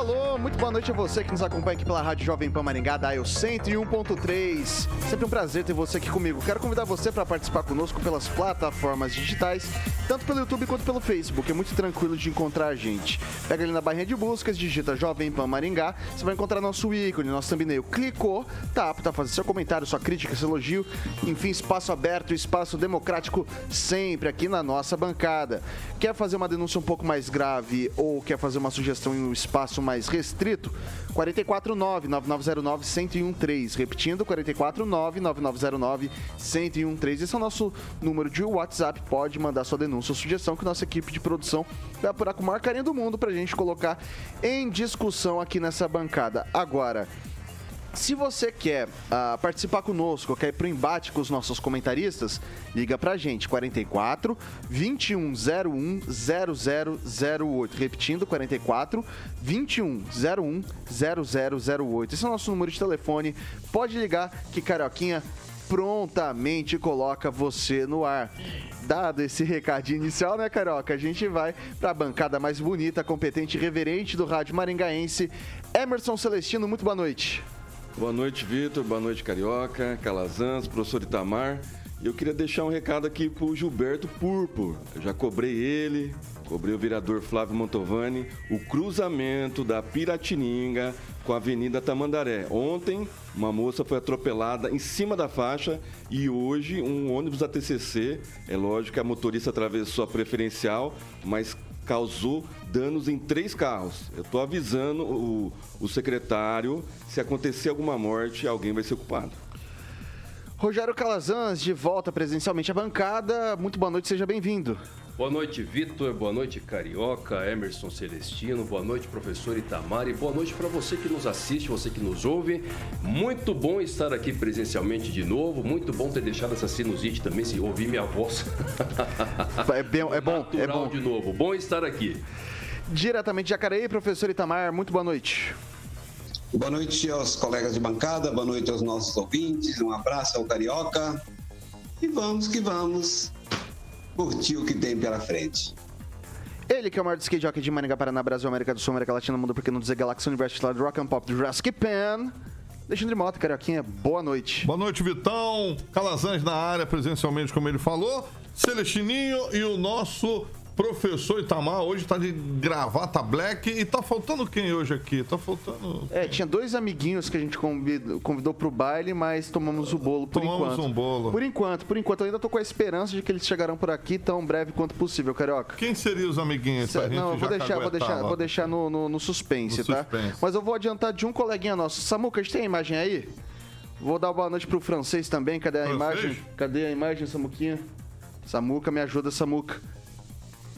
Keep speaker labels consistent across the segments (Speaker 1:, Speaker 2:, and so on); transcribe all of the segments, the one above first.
Speaker 1: alô, muito boa noite a você que nos acompanha aqui pela Rádio Jovem Pan Maringá, Dial 101.3. Sempre um prazer ter você aqui comigo. Quero convidar você para participar conosco pelas plataformas digitais, tanto pelo YouTube quanto pelo Facebook. É muito tranquilo de encontrar a gente. Pega ali na barrinha de buscas, digita Jovem Pan Maringá, você vai encontrar nosso ícone, nosso thumbnail. Clicou, tá apto a fazer seu comentário, sua crítica, seu elogio. Enfim, espaço aberto, espaço democrático sempre aqui na nossa bancada. Quer fazer uma denúncia um pouco mais grave ou quer fazer uma sugestão em um espaço espaço mais restrito, 449-9909-1013. Repetindo, 449-9909-1013. Esse é o nosso número de WhatsApp. Pode mandar sua denúncia ou sugestão que nossa equipe de produção vai apurar com o maior carinho do mundo para a gente colocar em discussão aqui nessa bancada. Agora, se você quer uh, participar conosco, quer ir pro embate com os nossos comentaristas, liga pra gente, 44 2101 0008. Repetindo, 44 2101 0008. Esse é o nosso número de telefone. Pode ligar que Carioquinha prontamente coloca você no ar. Dado esse recadinho inicial, né, Carioca? A gente vai para a bancada mais bonita, competente e reverente do Rádio Maringaense. Emerson Celestino, muito boa noite.
Speaker 2: Boa noite, Vitor. Boa noite, Carioca, Calazans, professor Itamar. Eu queria deixar um recado aqui pro Gilberto Purpo. Eu já cobrei ele, cobrei o vereador Flávio Mantovani, o cruzamento da Piratininga com a Avenida Tamandaré. Ontem, uma moça foi atropelada em cima da faixa e hoje um ônibus da TCC, é lógico que a motorista atravessou a preferencial, mas causou danos em três carros. Eu estou avisando o, o secretário, se acontecer alguma morte, alguém vai ser culpado.
Speaker 1: Rogério Calazans, de volta presencialmente à bancada. Muito boa noite, seja bem-vindo.
Speaker 3: Boa noite, Vitor. Boa noite, Carioca, Emerson Celestino. Boa noite, professor Itamar. E boa noite para você que nos assiste, você que nos ouve. Muito bom estar aqui presencialmente de novo. Muito bom ter deixado essa sinusite também, se ouvir minha voz.
Speaker 1: É, bem, é bom, é bom.
Speaker 3: de novo. Bom estar aqui.
Speaker 1: Diretamente de Jacareí, professor Itamar. Muito boa noite.
Speaker 4: Boa noite aos colegas de bancada, boa noite aos nossos ouvintes, um abraço ao Carioca e vamos que vamos curtir o que tem pela frente.
Speaker 1: Ele que é o maior skate jockey de Maringá, Paraná, Brasil, América do Sul, América Latina, Mundo, porque não dizer Galaxy Universo, do Rock and Pop, do Jurassic Pan. Alexandre Mota, Carioquinha, boa noite.
Speaker 5: Boa noite, Vitão. Calazans na área, presencialmente, como ele falou. Celestininho e o nosso Professor Itamar hoje tá de gravata black e tá faltando quem hoje aqui? Tá faltando.
Speaker 1: É, tinha dois amiguinhos que a gente convidou, convidou pro baile, mas tomamos o bolo por
Speaker 5: tomamos
Speaker 1: enquanto.
Speaker 5: um bolo.
Speaker 1: Por enquanto, por enquanto. Eu ainda tô com a esperança de que eles chegarão por aqui tão breve quanto possível, Carioca.
Speaker 5: Quem seriam os amiguinhos?
Speaker 1: Cê, não, vou deixar, vou deixar, vou deixar no, no, no suspense,
Speaker 5: no
Speaker 1: tá?
Speaker 5: Suspense.
Speaker 1: Mas eu vou adiantar de um coleguinha nosso. Samuca, a gente tem a imagem aí? Vou dar boa noite pro francês também. Cadê a
Speaker 5: francês?
Speaker 1: imagem? Cadê a imagem, Samuquinha? Samuca, me ajuda, Samuca.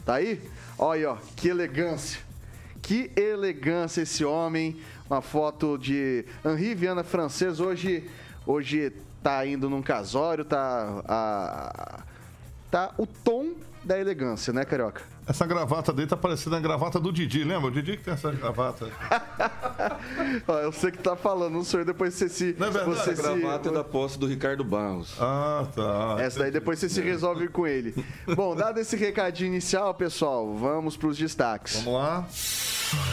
Speaker 1: Tá aí? Olha, ó, que elegância. Que elegância esse homem. Uma foto de Henri Viana francês. Hoje, hoje tá indo num casório, tá a, tá o tom da elegância, né, Carioca?
Speaker 5: Essa gravata dele tá parecendo a gravata do Didi, lembra? O Didi que tem essa gravata.
Speaker 1: Ó, eu sei que tá falando, não senhor, depois você se.
Speaker 5: Não é verdade,
Speaker 1: você
Speaker 2: A gravata é da posse do Ricardo Barros.
Speaker 5: Ah, tá.
Speaker 1: Essa daí depois você se resolve com ele. Bom, dado esse recadinho inicial, pessoal, vamos pros destaques.
Speaker 5: Vamos lá.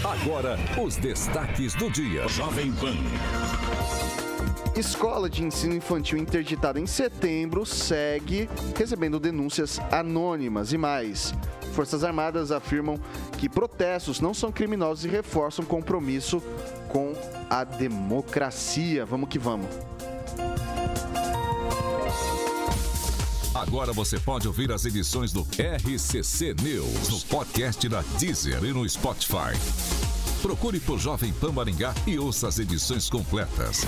Speaker 6: Agora, os destaques do dia. Jovem Pan.
Speaker 1: Escola de ensino infantil interditada em setembro segue recebendo denúncias anônimas e mais. Forças Armadas afirmam que protestos não são criminosos e reforçam compromisso com a democracia. Vamos que vamos.
Speaker 6: Agora você pode ouvir as edições do RCC News no podcast da Deezer e no Spotify. Procure por Jovem Pan Maringá e ouça as edições completas.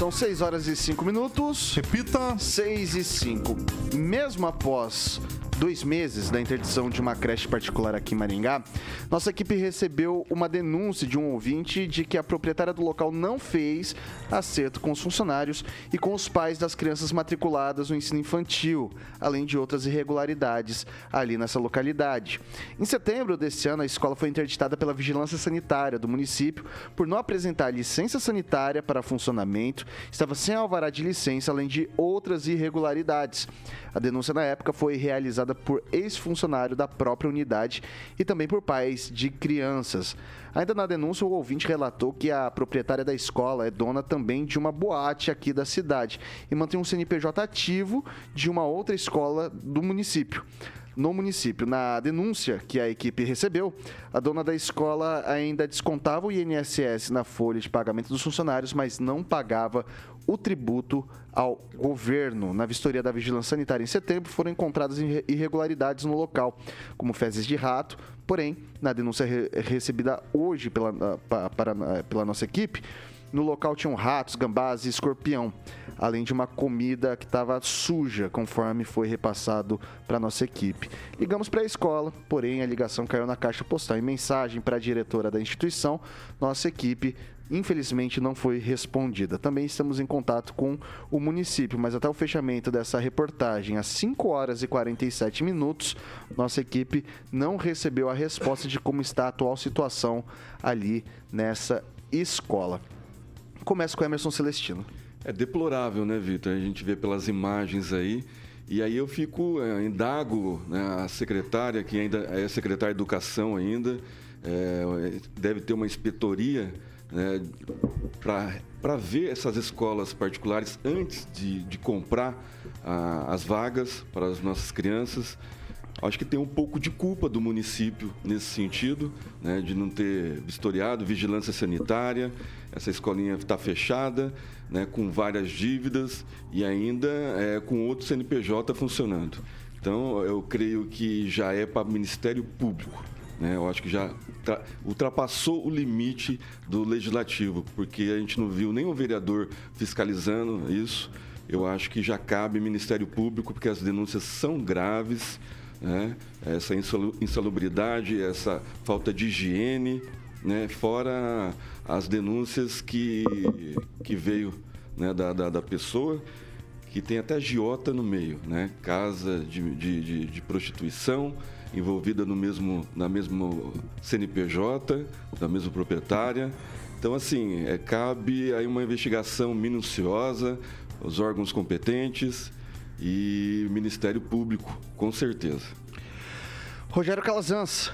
Speaker 1: São 6 horas e 5 minutos.
Speaker 5: Repita.
Speaker 1: 6 e 5. Mesmo após dois meses da interdição de uma creche particular aqui em Maringá, nossa equipe recebeu uma denúncia de um ouvinte de que a proprietária do local não fez acerto com os funcionários e com os pais das crianças matriculadas no ensino infantil, além de outras irregularidades ali nessa localidade. Em setembro deste ano, a escola foi interditada pela Vigilância Sanitária do município por não apresentar licença sanitária para funcionamento, estava sem alvará de licença, além de outras irregularidades. A denúncia na época foi realizada por ex-funcionário da própria unidade e também por pais de crianças. Ainda na denúncia, o ouvinte relatou que a proprietária da escola é dona também de uma boate aqui da cidade e mantém um CNPJ ativo de uma outra escola do município no município. Na denúncia que a equipe recebeu, a dona da escola ainda descontava o INSS na folha de pagamento dos funcionários, mas não pagava o tributo ao governo. Na vistoria da Vigilância Sanitária em setembro, foram encontradas irregularidades no local, como fezes de rato. Porém, na denúncia recebida hoje pela, para, para, pela nossa equipe, no local tinham ratos, gambás e escorpião, além de uma comida que estava suja, conforme foi repassado para nossa equipe. Ligamos para a escola, porém a ligação caiu na caixa postal. Em mensagem para a diretora da instituição, nossa equipe infelizmente não foi respondida. Também estamos em contato com o município, mas até o fechamento dessa reportagem, às 5 horas e 47 minutos, nossa equipe não recebeu a resposta de como está a atual situação ali nessa escola. Começa com Emerson Celestino.
Speaker 2: É deplorável, né, Vitor? A gente vê pelas imagens aí. E aí eu fico, é, indago né, a secretária, que ainda é secretária de Educação ainda, é, deve ter uma inspetoria né, para ver essas escolas particulares antes de, de comprar ah, as vagas para as nossas crianças. Acho que tem um pouco de culpa do município nesse sentido, né, de não ter vistoriado, vigilância sanitária. Essa escolinha está fechada, né, com várias dívidas e ainda é, com outro CNPJ funcionando. Então, eu creio que já é para o Ministério Público. Né? Eu acho que já ultrapassou o limite do legislativo, porque a gente não viu nenhum vereador fiscalizando isso. Eu acho que já cabe Ministério Público, porque as denúncias são graves né? essa insalubridade, essa falta de higiene, né? fora as denúncias que, que veio né? da, da, da pessoa, que tem até giota no meio, né? casa de, de, de, de prostituição envolvida no mesmo, na mesma CNPJ, da mesma proprietária. Então, assim, é, cabe aí uma investigação minuciosa, os órgãos competentes e Ministério Público, com certeza.
Speaker 1: Rogério Calazans.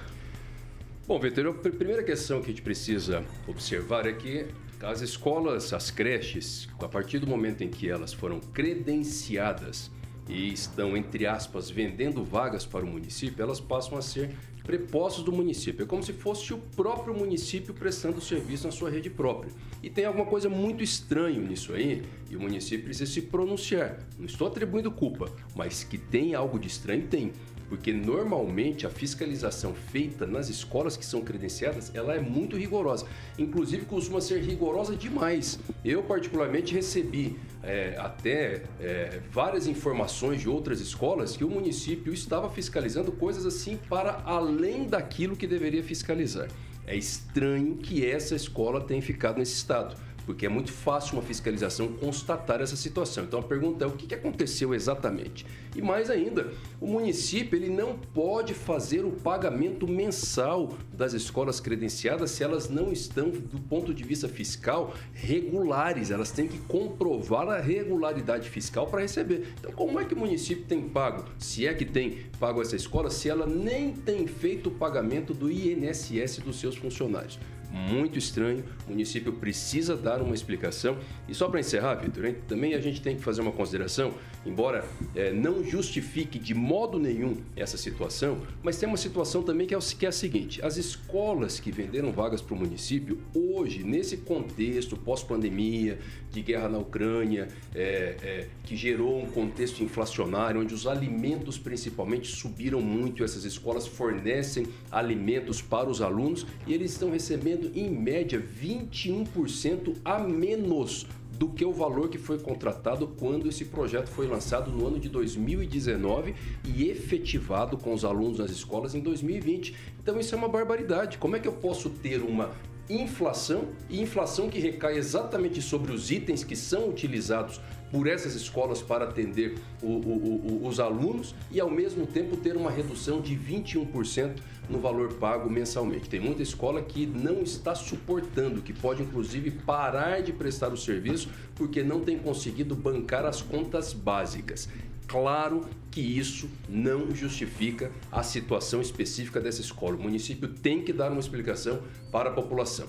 Speaker 3: Bom, Vitor, a primeira questão que a gente precisa observar é que as escolas, as creches, a partir do momento em que elas foram credenciadas e estão, entre aspas, vendendo vagas para o município, elas passam a ser prepostos do município. É como se fosse o próprio município prestando serviço na sua rede própria. E tem alguma coisa muito estranha nisso aí, e o município precisa se pronunciar. Não estou atribuindo culpa, mas que tem algo de estranho, tem porque normalmente a fiscalização feita nas escolas que são credenciadas, ela é muito rigorosa. Inclusive costuma ser rigorosa demais. Eu particularmente recebi é, até é, várias informações de outras escolas que o município estava fiscalizando coisas assim para além daquilo que deveria fiscalizar. É estranho que essa escola tenha ficado nesse estado porque é muito fácil uma fiscalização constatar essa situação. Então a pergunta é o que aconteceu exatamente? E mais ainda, o município ele não pode fazer o pagamento mensal das escolas credenciadas se elas não estão, do ponto de vista fiscal, regulares. Elas têm que comprovar a regularidade fiscal para receber. Então, como é que o município tem pago, se é que tem pago essa escola, se ela nem tem feito o pagamento do INSS dos seus funcionários? Muito estranho. O município precisa dar uma explicação. E só para encerrar, Vitor, também a gente tem que fazer uma consideração, embora é, não justifique de modo nenhum essa situação, mas tem uma situação também que é, que é a seguinte: as escolas que venderam vagas para o município, hoje, nesse contexto pós-pandemia, de guerra na Ucrânia, é, é, que gerou um contexto inflacionário, onde os alimentos principalmente subiram muito, essas escolas fornecem alimentos para os alunos e eles estão recebendo, em média, 21% a menos do que o valor que foi contratado quando esse projeto foi lançado no ano de 2019 e efetivado com os alunos nas escolas em 2020. Então isso é uma barbaridade. Como é que eu posso ter uma inflação e inflação que recai exatamente sobre os itens que são utilizados por essas escolas para atender o, o, o, os alunos e ao mesmo tempo ter uma redução de 21% no valor pago mensalmente. Tem muita escola que não está suportando, que pode inclusive parar de prestar o serviço porque não tem conseguido bancar as contas básicas. Claro que isso não justifica a situação específica dessa escola. O município tem que dar uma explicação para a população.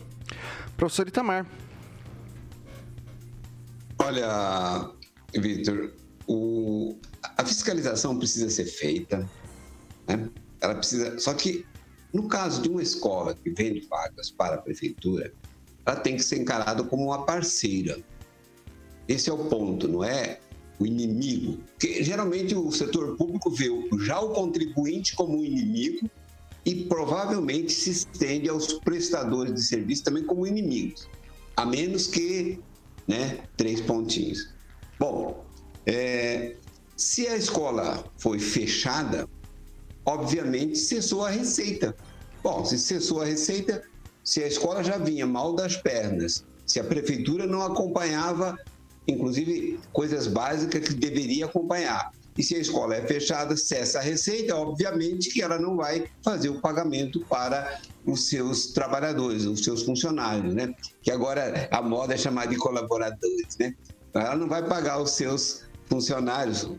Speaker 1: Professor Itamar.
Speaker 4: Olha, Vitor, a fiscalização precisa ser feita, né? Ela precisa. Só que no caso de uma escola que vende vagas para a prefeitura, ela tem que ser encarada como uma parceira. Esse é o ponto, não é o inimigo. Porque geralmente o setor público vê já o contribuinte como um inimigo e provavelmente se estende aos prestadores de serviço também como inimigos, a menos que, né, três pontinhos. Bom, é, se a escola foi fechada, obviamente cessou a receita. Bom, se cessou a receita, se a escola já vinha mal das pernas, se a prefeitura não acompanhava inclusive coisas básicas que deveria acompanhar. E se a escola é fechada, cessa a receita, obviamente que ela não vai fazer o pagamento para os seus trabalhadores, os seus funcionários, né? Que agora a moda é chamar de colaboradores, né? Ela não vai pagar os seus funcionários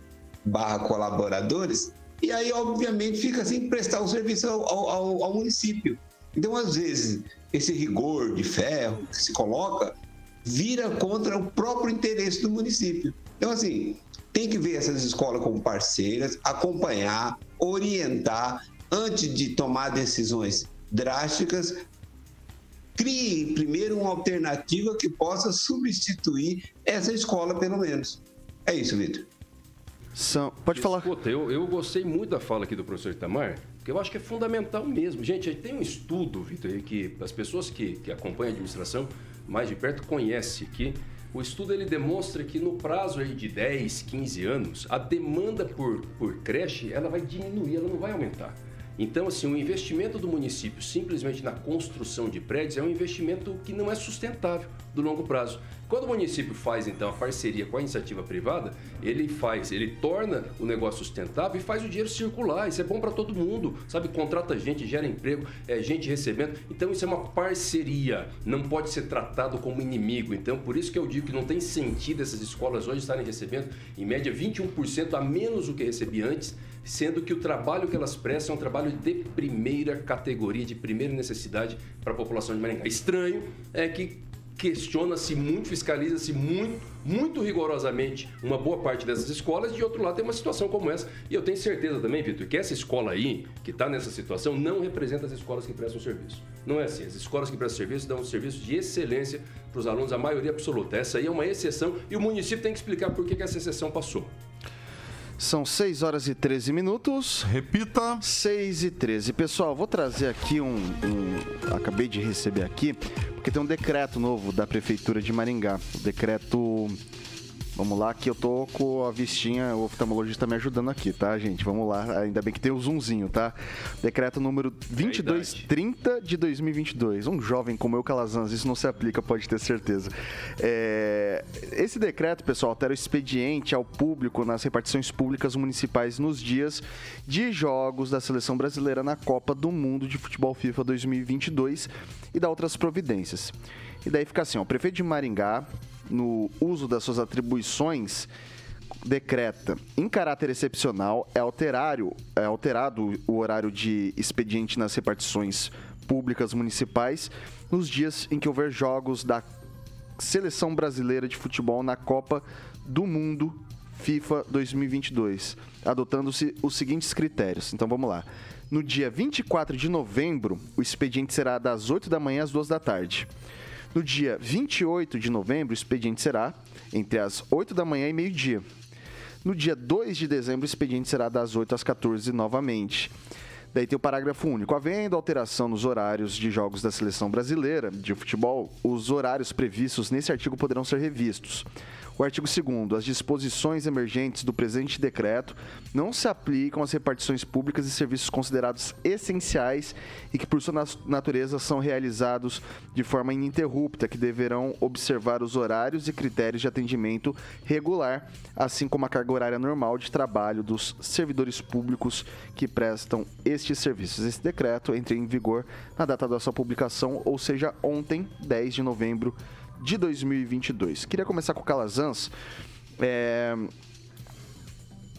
Speaker 4: barra colaboradores e aí, obviamente, fica sem prestar o serviço ao, ao, ao município. Então, às vezes, esse rigor de ferro que se coloca vira contra o próprio interesse do município. Então, assim, tem que ver essas escolas como parceiras, acompanhar, orientar, antes de tomar decisões drásticas, crie primeiro uma alternativa que possa substituir essa escola, pelo menos. É isso, Vitor.
Speaker 1: São... Pode falar.
Speaker 3: Escuta, eu, eu gostei muito da fala aqui do professor Itamar, porque eu acho que é fundamental mesmo. Gente, tem um estudo, Vitor, que as pessoas que, que acompanham a administração mais de perto conhece que o estudo ele demonstra que no prazo aí de 10, 15 anos, a demanda por, por creche ela vai diminuir, ela não vai aumentar. Então, assim, o investimento do município simplesmente na construção de prédios é um investimento que não é sustentável do longo prazo. Quando o município faz então a parceria com a iniciativa privada, ele faz, ele torna o negócio sustentável e faz o dinheiro circular. Isso é bom para todo mundo, sabe? Contrata gente, gera emprego, é gente recebendo. Então isso é uma parceria, não pode ser tratado como inimigo. Então por isso que eu digo que não tem sentido essas escolas hoje estarem recebendo em média 21% a menos do que recebia antes sendo que o trabalho que elas prestam é um trabalho de primeira categoria, de primeira necessidade para a população de Maringá. Estranho é que questiona-se muito, fiscaliza-se muito, muito rigorosamente uma boa parte dessas escolas, de outro lado tem uma situação como essa. E eu tenho certeza também, Vitor, que essa escola aí, que está nessa situação, não representa as escolas que prestam serviço. Não é assim. As escolas que prestam serviço dão um serviço de excelência para os alunos, a maioria absoluta. Essa aí é uma exceção e o município tem que explicar por que, que essa exceção passou.
Speaker 1: São 6 horas e 13 minutos.
Speaker 5: Repita.
Speaker 1: 6 e 13. Pessoal, vou trazer aqui um, um, Acabei de receber aqui, porque tem um decreto novo da Prefeitura de Maringá. O decreto Vamos lá, que eu tô com a vistinha, o oftalmologista me ajudando aqui, tá, gente? Vamos lá, ainda bem que tem o zoomzinho, tá? Decreto número 2230 de 2022. Um jovem como eu, Calazans, isso não se aplica, pode ter certeza. É... Esse decreto, pessoal, altera o expediente ao público nas repartições públicas municipais nos dias de jogos da seleção brasileira na Copa do Mundo de Futebol FIFA 2022 e dá outras providências. E daí fica assim, ó, o prefeito de Maringá no uso das suas atribuições, decreta em caráter excepcional é, alterário, é alterado o horário de expediente nas repartições públicas municipais nos dias em que houver jogos da Seleção Brasileira de Futebol na Copa do Mundo FIFA 2022, adotando-se os seguintes critérios. Então vamos lá. No dia 24 de novembro, o expediente será das 8 da manhã às 2 da tarde. No dia 28 de novembro, o expediente será entre as 8 da manhã e meio-dia. No dia 2 de dezembro, o expediente será das 8 às 14 novamente. Daí tem o parágrafo único. Havendo alteração nos horários de jogos da seleção brasileira de futebol, os horários previstos nesse artigo poderão ser revistos. O artigo 2 as disposições emergentes do presente decreto não se aplicam às repartições públicas e serviços considerados essenciais e que, por sua natureza, são realizados de forma ininterrupta, que deverão observar os horários e critérios de atendimento regular, assim como a carga horária normal de trabalho dos servidores públicos que prestam estes serviços. Esse decreto entra em vigor na data da sua publicação, ou seja, ontem, 10 de novembro de 2022. Queria começar com o Calazans. É...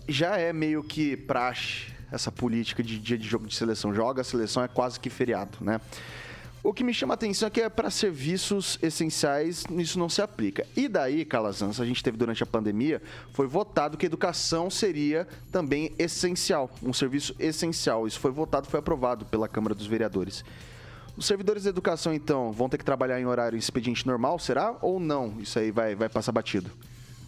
Speaker 1: Já é meio que praxe essa política de dia de jogo de seleção. Joga a seleção é quase que feriado, né? O que me chama a atenção é que é para serviços essenciais, isso não se aplica. E daí, Calazans, a gente teve durante a pandemia, foi votado que educação seria também essencial, um serviço essencial. Isso foi votado, foi aprovado pela Câmara dos Vereadores. Os servidores da educação, então, vão ter que trabalhar em horário expediente normal, será? Ou não? Isso aí vai, vai passar batido?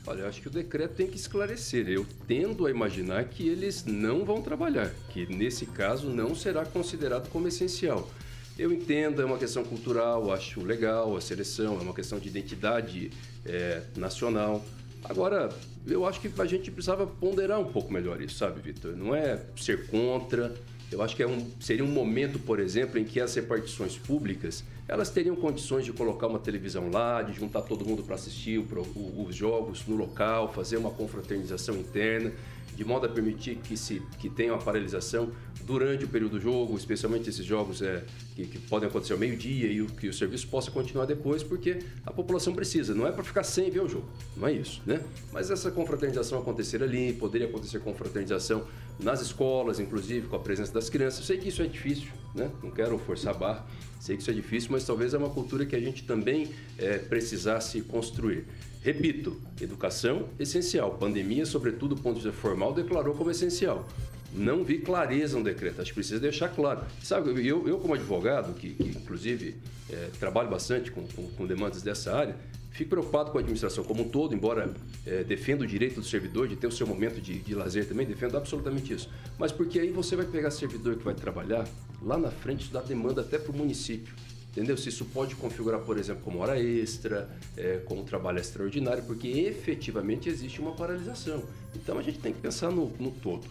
Speaker 3: Olha, eu acho que o decreto tem que esclarecer. Eu tendo a imaginar que eles não vão trabalhar, que nesse caso não será considerado como essencial. Eu entendo, é uma questão cultural, acho legal a seleção, é uma questão de identidade é, nacional. Agora, eu acho que a gente precisava ponderar um pouco melhor isso, sabe, Vitor? Não é ser contra, eu acho que é um, seria um momento, por exemplo, em que as repartições públicas elas teriam condições de colocar uma televisão lá, de juntar todo mundo para assistir o, o, os jogos no local, fazer uma confraternização interna, de modo a permitir que, se, que tenha uma paralisação durante o período do jogo, especialmente esses jogos é, que, que podem acontecer ao meio-dia e o, que o serviço possa continuar depois, porque a população precisa. Não é para ficar sem ver o jogo, não é isso, né? Mas essa confraternização acontecer ali, poderia acontecer confraternização nas escolas, inclusive, com a presença das crianças. Sei que isso é difícil, né? Não quero forçar a barra, sei que isso é difícil, mas talvez é uma cultura que a gente também é, precisasse construir. Repito, educação essencial. Pandemia, sobretudo do ponto de vista formal, declarou como essencial. Não vi clareza no decreto, acho que precisa deixar claro. Sabe, eu, eu como advogado, que, que inclusive é, trabalho bastante com, com, com demandas dessa área, Fico preocupado com a administração como um todo, embora é, defenda o direito do servidor de ter o seu momento de, de lazer também, defendo absolutamente isso. Mas porque aí você vai pegar servidor que vai trabalhar, lá na frente isso dá demanda até para o município. Entendeu? Se isso pode configurar, por exemplo, como hora extra, é, como trabalho extraordinário, porque efetivamente existe uma paralisação. Então a gente tem que pensar no, no todo.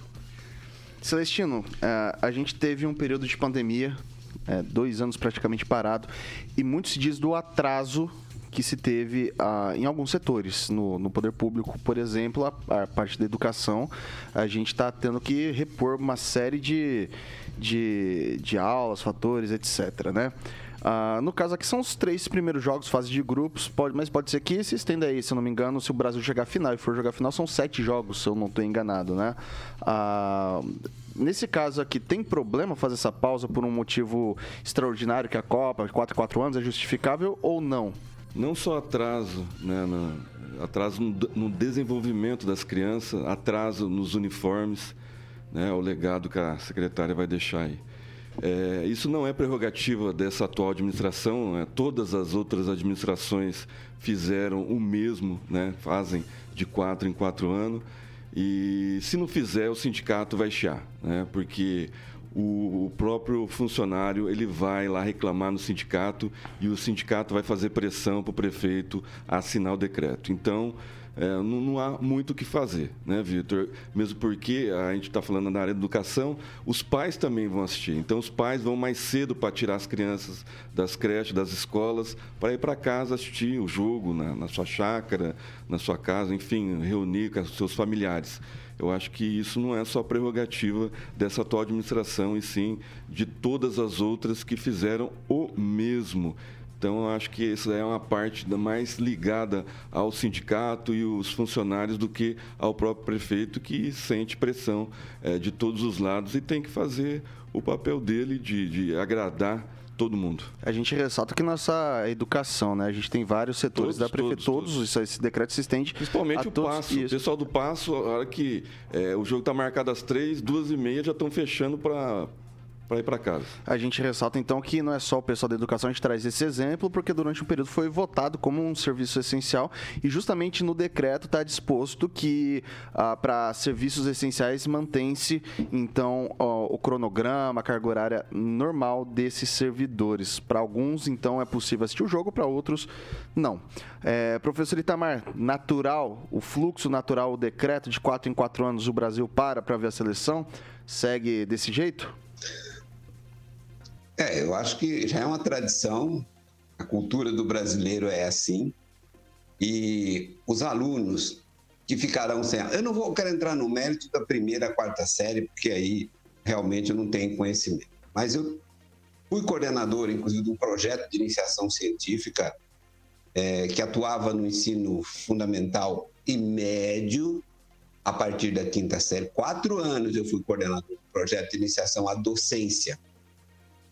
Speaker 1: Celestino, é, a gente teve um período de pandemia, é, dois anos praticamente parado, e muito se diz do atraso que se teve ah, em alguns setores. No, no poder público, por exemplo, a, a parte da educação, a gente está tendo que repor uma série de, de, de aulas, fatores, etc. Né? Ah, no caso aqui são os três primeiros jogos, fase de grupos, pode, mas pode ser que se estenda aí, se eu não me engano, se o Brasil chegar à final e for jogar final, são sete jogos, se eu não estou enganado, né? Ah, nesse caso aqui, tem problema fazer essa pausa por um motivo extraordinário que a Copa, 4 4 anos, é justificável ou não?
Speaker 2: não só atraso, né, no, atraso no, no, desenvolvimento das crianças, atraso nos uniformes, né, o legado que a secretária vai deixar aí. É, isso não é prerrogativa dessa atual administração, né, todas as outras administrações fizeram o mesmo, né, fazem de quatro em quatro anos, e se não fizer, o sindicato vai chiar, né, porque o, próprio funcionário ele vai lá reclamar no sindicato e o sindicato vai fazer pressão para o prefeito assinar o decreto. Então, é, não, não, há muito o que fazer, né, Vitor? Mesmo porque a gente está falando na área da educação, os pais também vão assistir. Então, os pais vão mais cedo para tirar as crianças das creches, das escolas, para ir para casa assistir o jogo na, na sua chácara, na sua casa, enfim, reunir com os seus familiares. Eu acho que isso não é só prerrogativa dessa atual administração, e sim de todas as outras que fizeram o mesmo. Então, eu acho que essa é uma parte mais ligada ao sindicato e os funcionários do que ao próprio prefeito, que sente pressão é, de todos os lados e tem que fazer o papel dele de, de agradar todo mundo.
Speaker 1: A gente ressalta que nossa educação, né? A gente tem vários setores
Speaker 2: Todos,
Speaker 1: da prefeitura,
Speaker 2: todos,
Speaker 1: todos, Isso, esse decreto se estende
Speaker 2: Principalmente o
Speaker 1: todos.
Speaker 2: passo. O
Speaker 1: Isso.
Speaker 2: pessoal do passo, a hora que é, o jogo tá marcado às três, duas e meia já estão fechando para para ir para casa.
Speaker 1: A gente ressalta então que não é só o pessoal da educação, a gente traz esse exemplo, porque durante o período foi votado como um serviço essencial e justamente no decreto está disposto que para serviços essenciais mantém-se então ó, o cronograma, a carga horária normal desses servidores. Para alguns, então, é possível assistir o jogo, para outros, não. É, professor Itamar, natural, o fluxo natural, o decreto de quatro em quatro anos o Brasil para para ver a seleção, segue desse jeito?
Speaker 4: É, eu acho que já é uma tradição, a cultura do brasileiro é assim, e os alunos que ficarão sem. Eu não vou querer entrar no mérito da primeira quarta série, porque aí realmente eu não tenho conhecimento. Mas eu fui coordenador, inclusive, de um projeto de iniciação científica é, que atuava no ensino fundamental e médio a partir da quinta série. Quatro anos eu fui coordenador do projeto de iniciação à docência.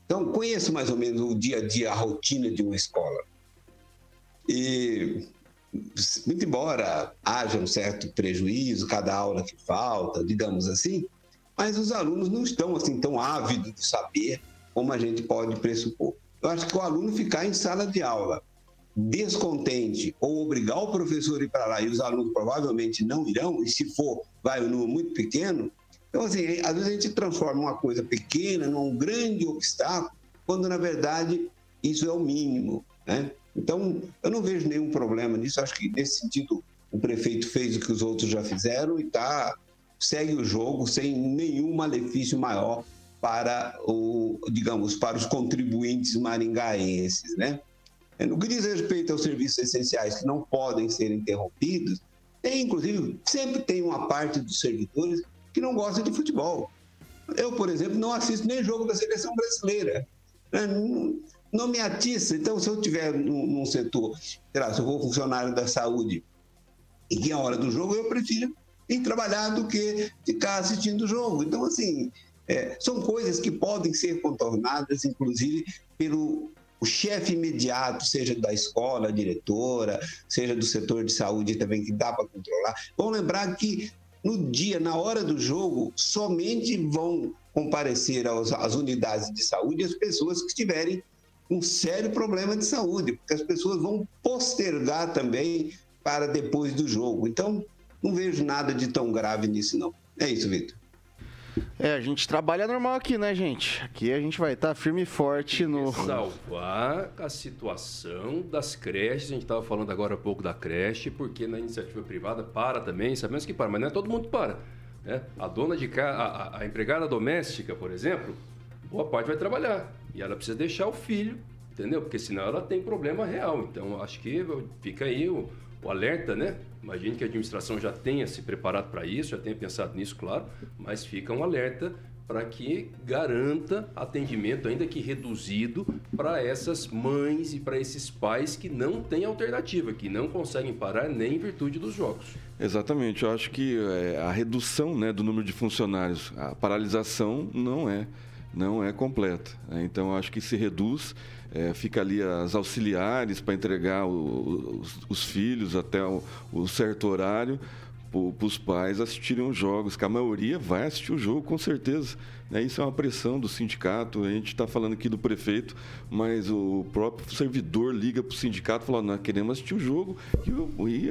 Speaker 4: Então, conheço mais ou menos o dia a dia, a rotina de uma escola. E, muito embora haja um certo prejuízo, cada aula que falta, digamos assim, mas os alunos não estão assim tão ávidos de saber como a gente pode pressupor. Eu acho que o aluno ficar em sala de aula descontente ou obrigar o professor a ir para lá e os alunos provavelmente não irão, e se for, vai um número muito pequeno, então, assim, às vezes a gente transforma uma coisa pequena num grande obstáculo, quando na verdade isso é o mínimo. Né? Então, eu não vejo nenhum problema nisso. Acho que nesse sentido o prefeito fez o que os outros já fizeram e tá, segue o jogo sem nenhum malefício maior para o, digamos, para os contribuintes maringaenses, né? No que diz respeito aos serviços essenciais que não podem ser interrompidos, tem inclusive sempre tem uma parte dos servidores que não gosta de futebol. Eu, por exemplo, não assisto nem jogo da seleção brasileira. Não, não me atiça. Então, se eu tiver num, num setor, sei lá, se eu for funcionário da saúde e que é a hora do jogo, eu prefiro ir trabalhar do que ficar assistindo o jogo. Então, assim, é, são coisas que podem ser contornadas, inclusive, pelo o chefe imediato, seja da escola, diretora, seja do setor de saúde também, que dá para controlar. Vamos lembrar que no dia, na hora do jogo, somente vão comparecer aos, às unidades de saúde as pessoas que tiverem um sério problema de saúde, porque as pessoas vão postergar também para depois do jogo. Então, não vejo nada de tão grave nisso, não. É isso, Vitor.
Speaker 1: É, a gente trabalha normal aqui, né, gente? Aqui a gente vai estar tá firme e forte no.
Speaker 3: Salvar a situação das creches. A gente estava falando agora há pouco da creche, porque na iniciativa privada para também, sabemos que para, mas não é todo mundo para. Né? A dona de casa, a, a empregada doméstica, por exemplo, boa parte vai trabalhar. E ela precisa deixar o filho, entendeu? Porque senão ela tem problema real. Então, acho que fica aí o, o alerta, né? Imagine que a administração já tenha se preparado para isso, já tenha pensado nisso, claro, mas fica um alerta para que garanta atendimento, ainda que reduzido, para essas mães e para esses pais que não têm alternativa, que não conseguem parar nem em virtude dos jogos.
Speaker 2: Exatamente, eu acho que é, a redução né, do número de funcionários, a paralisação não é, não é completa. Né? Então, acho que se reduz é, fica ali as auxiliares para entregar o, os, os, filhos até o, o certo horário para os pais assistirem os jogos, que a maioria vai assistir o jogo com certeza. Né? Isso é uma pressão do sindicato, a gente está falando aqui do prefeito, mas o próprio servidor liga para o sindicato e fala, nós queremos assistir o jogo, e,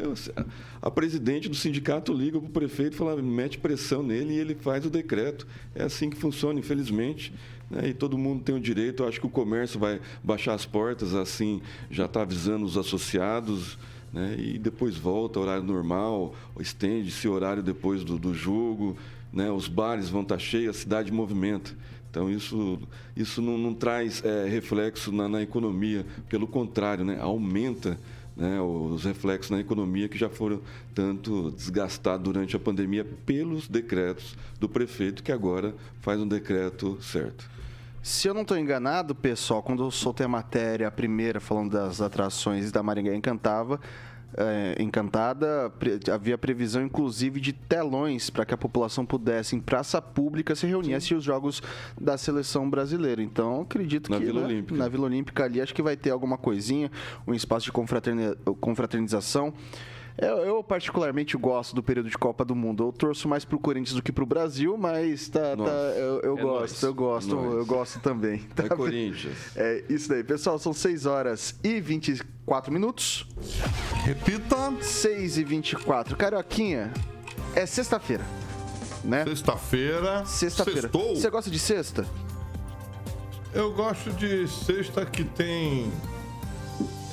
Speaker 2: a, presidente do sindicato liga para o prefeito e fala, mete pressão nele e ele faz o decreto. É assim que funciona, infelizmente. Né? E todo mundo tem o direito, eu acho que o comércio vai baixar as portas, assim, já está avisando os associados, né? e depois volta, horário normal, estende-se horário depois do, do jogo, né? os bares vão estar tá cheios, a cidade movimenta. Então, isso, isso não, não traz é, reflexo na, na, economia, pelo contrário, né? aumenta né, os reflexos na economia que já foram tanto desgastados durante a pandemia pelos decretos do prefeito, que agora faz um decreto certo.
Speaker 1: Se eu não estou enganado, pessoal, quando eu soltei a matéria a primeira falando das atrações da Maringá Encantava, é, Encantada, pre- havia previsão inclusive de telões para que a população pudesse, em praça pública, se reunir e assistir os jogos da seleção brasileira. Então, acredito
Speaker 2: Na
Speaker 1: que
Speaker 2: Vila
Speaker 1: né, na Vila Olímpica ali, acho que vai ter alguma coisinha, um espaço de confraterni- confraternização. Eu, eu particularmente gosto do período de Copa do Mundo. Eu torço mais pro Corinthians do que pro Brasil, mas tá, tá- eu, eu
Speaker 3: é
Speaker 1: gosto,
Speaker 3: nóis.
Speaker 1: eu gosto,
Speaker 2: Nóis.
Speaker 1: eu gosto também. Tá bem?
Speaker 2: Corinthians.
Speaker 1: É isso daí, pessoal. São 6 horas e 24 minutos.
Speaker 5: Repita.
Speaker 1: 6 e 24. Carioquinha, é sexta-feira, né?
Speaker 5: Sexta-feira.
Speaker 1: Sexta-feira.
Speaker 5: Sextou.
Speaker 1: Você gosta de sexta?
Speaker 5: Eu gosto de sexta que tem.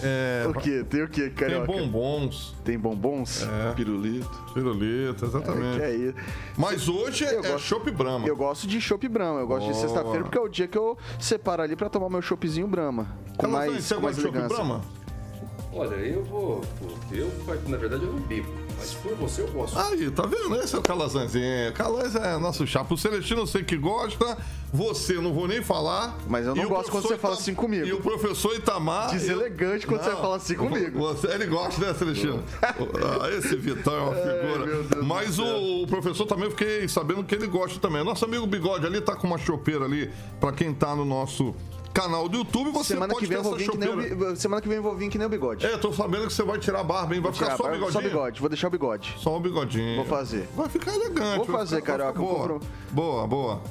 Speaker 5: É,
Speaker 1: O quê? Tem o quê,
Speaker 5: tem
Speaker 1: Carioca?
Speaker 5: bombons,
Speaker 1: Tem bombons?
Speaker 2: Pirulito.
Speaker 5: pirulita, exatamente.
Speaker 1: Que é isso.
Speaker 5: Mas hoje
Speaker 1: Eu
Speaker 5: é
Speaker 1: gosto-
Speaker 5: chopp Brahma.
Speaker 1: Eu gosto de chopp Brahma. Eu gosto de
Speaker 5: Boa.
Speaker 1: sexta-feira porque é o dia que eu separo ali pra tomar meu choppzinho Brahma. Com mais,
Speaker 5: você
Speaker 1: com mais
Speaker 5: gosta de chopp
Speaker 1: elegância.
Speaker 5: Brahma?
Speaker 3: Olha, eu vou. Eu, na verdade, eu não bebo. Mas por você eu gosto.
Speaker 5: Aí, tá vendo? Esse é o Calazanzinho. Calaz é nosso chapa. O Celestino eu sei que gosta. Você, não vou nem falar.
Speaker 1: Mas eu não
Speaker 5: E
Speaker 1: gosto quando você fala
Speaker 5: Itam-
Speaker 1: assim comigo.
Speaker 5: E o professor Itamar...
Speaker 1: Deselegante quando você fala assim comigo.
Speaker 5: Você, ele gosta, né, Celestino? Ah, Esse Vitão é uma figura.
Speaker 1: meu Deus
Speaker 5: Mas o, o professor também, eu fiquei sabendo que ele gosta também. Nosso amigo Bigode ali tá com uma chopeira ali, pra quem tá no nosso canal do YouTube. Você
Speaker 1: Semana
Speaker 5: pode
Speaker 1: que vem
Speaker 5: ter
Speaker 1: eu vou
Speaker 5: essa
Speaker 1: vir que nem o, Semana que vem eu vou vir que nem o bigode.
Speaker 5: É, tô sabendo que você vai tirar a barba, hein? Vai ficar
Speaker 1: Tirar,
Speaker 5: só o bigodinho?
Speaker 1: Só bigode, vou deixar o bigode.
Speaker 5: Só um bigodinho.
Speaker 1: Vou fazer.
Speaker 5: Vai ficar elegante.
Speaker 1: Vou fazer,
Speaker 5: ficar-
Speaker 1: carioca,
Speaker 5: ficar Boa.
Speaker 1: compro-
Speaker 5: boa, boa.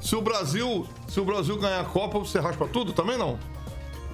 Speaker 5: Se o Brasil, se o Brasil ganhar a Copa, você raspa tudo também não?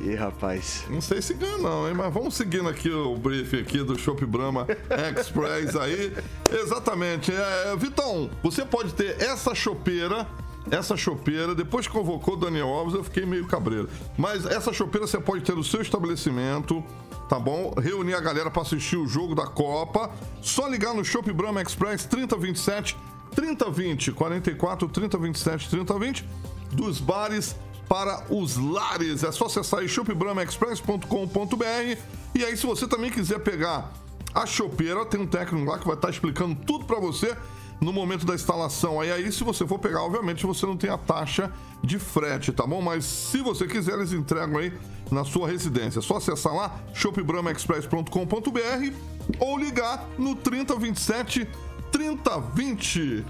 Speaker 1: Ih, rapaz.
Speaker 5: Não sei se ganha não, hein? Mas vamos seguindo aqui o brief aqui do Shop Brahma Express aí. Exatamente. É, Vitão, você pode ter essa chopeira, essa chopeira, depois que convocou Daniel Alves, eu fiquei meio cabreiro. Mas essa chopeira você pode ter no seu estabelecimento, tá bom? Reunir a galera para assistir o jogo da Copa. Só ligar no Shop Brahma Express 3027 3020 44 3027 3020 dos bares para os lares. É só acessar aí shopbramaexpress.com.br e aí se você também quiser pegar a chopeira, tem um técnico lá que vai estar explicando tudo para você no momento da instalação. Aí aí se você for pegar, obviamente você não tem a taxa de frete, tá bom? Mas se você quiser, eles entregam aí na sua residência. É só acessar lá shopbramaexpress.com.br ou ligar no 3027 3020.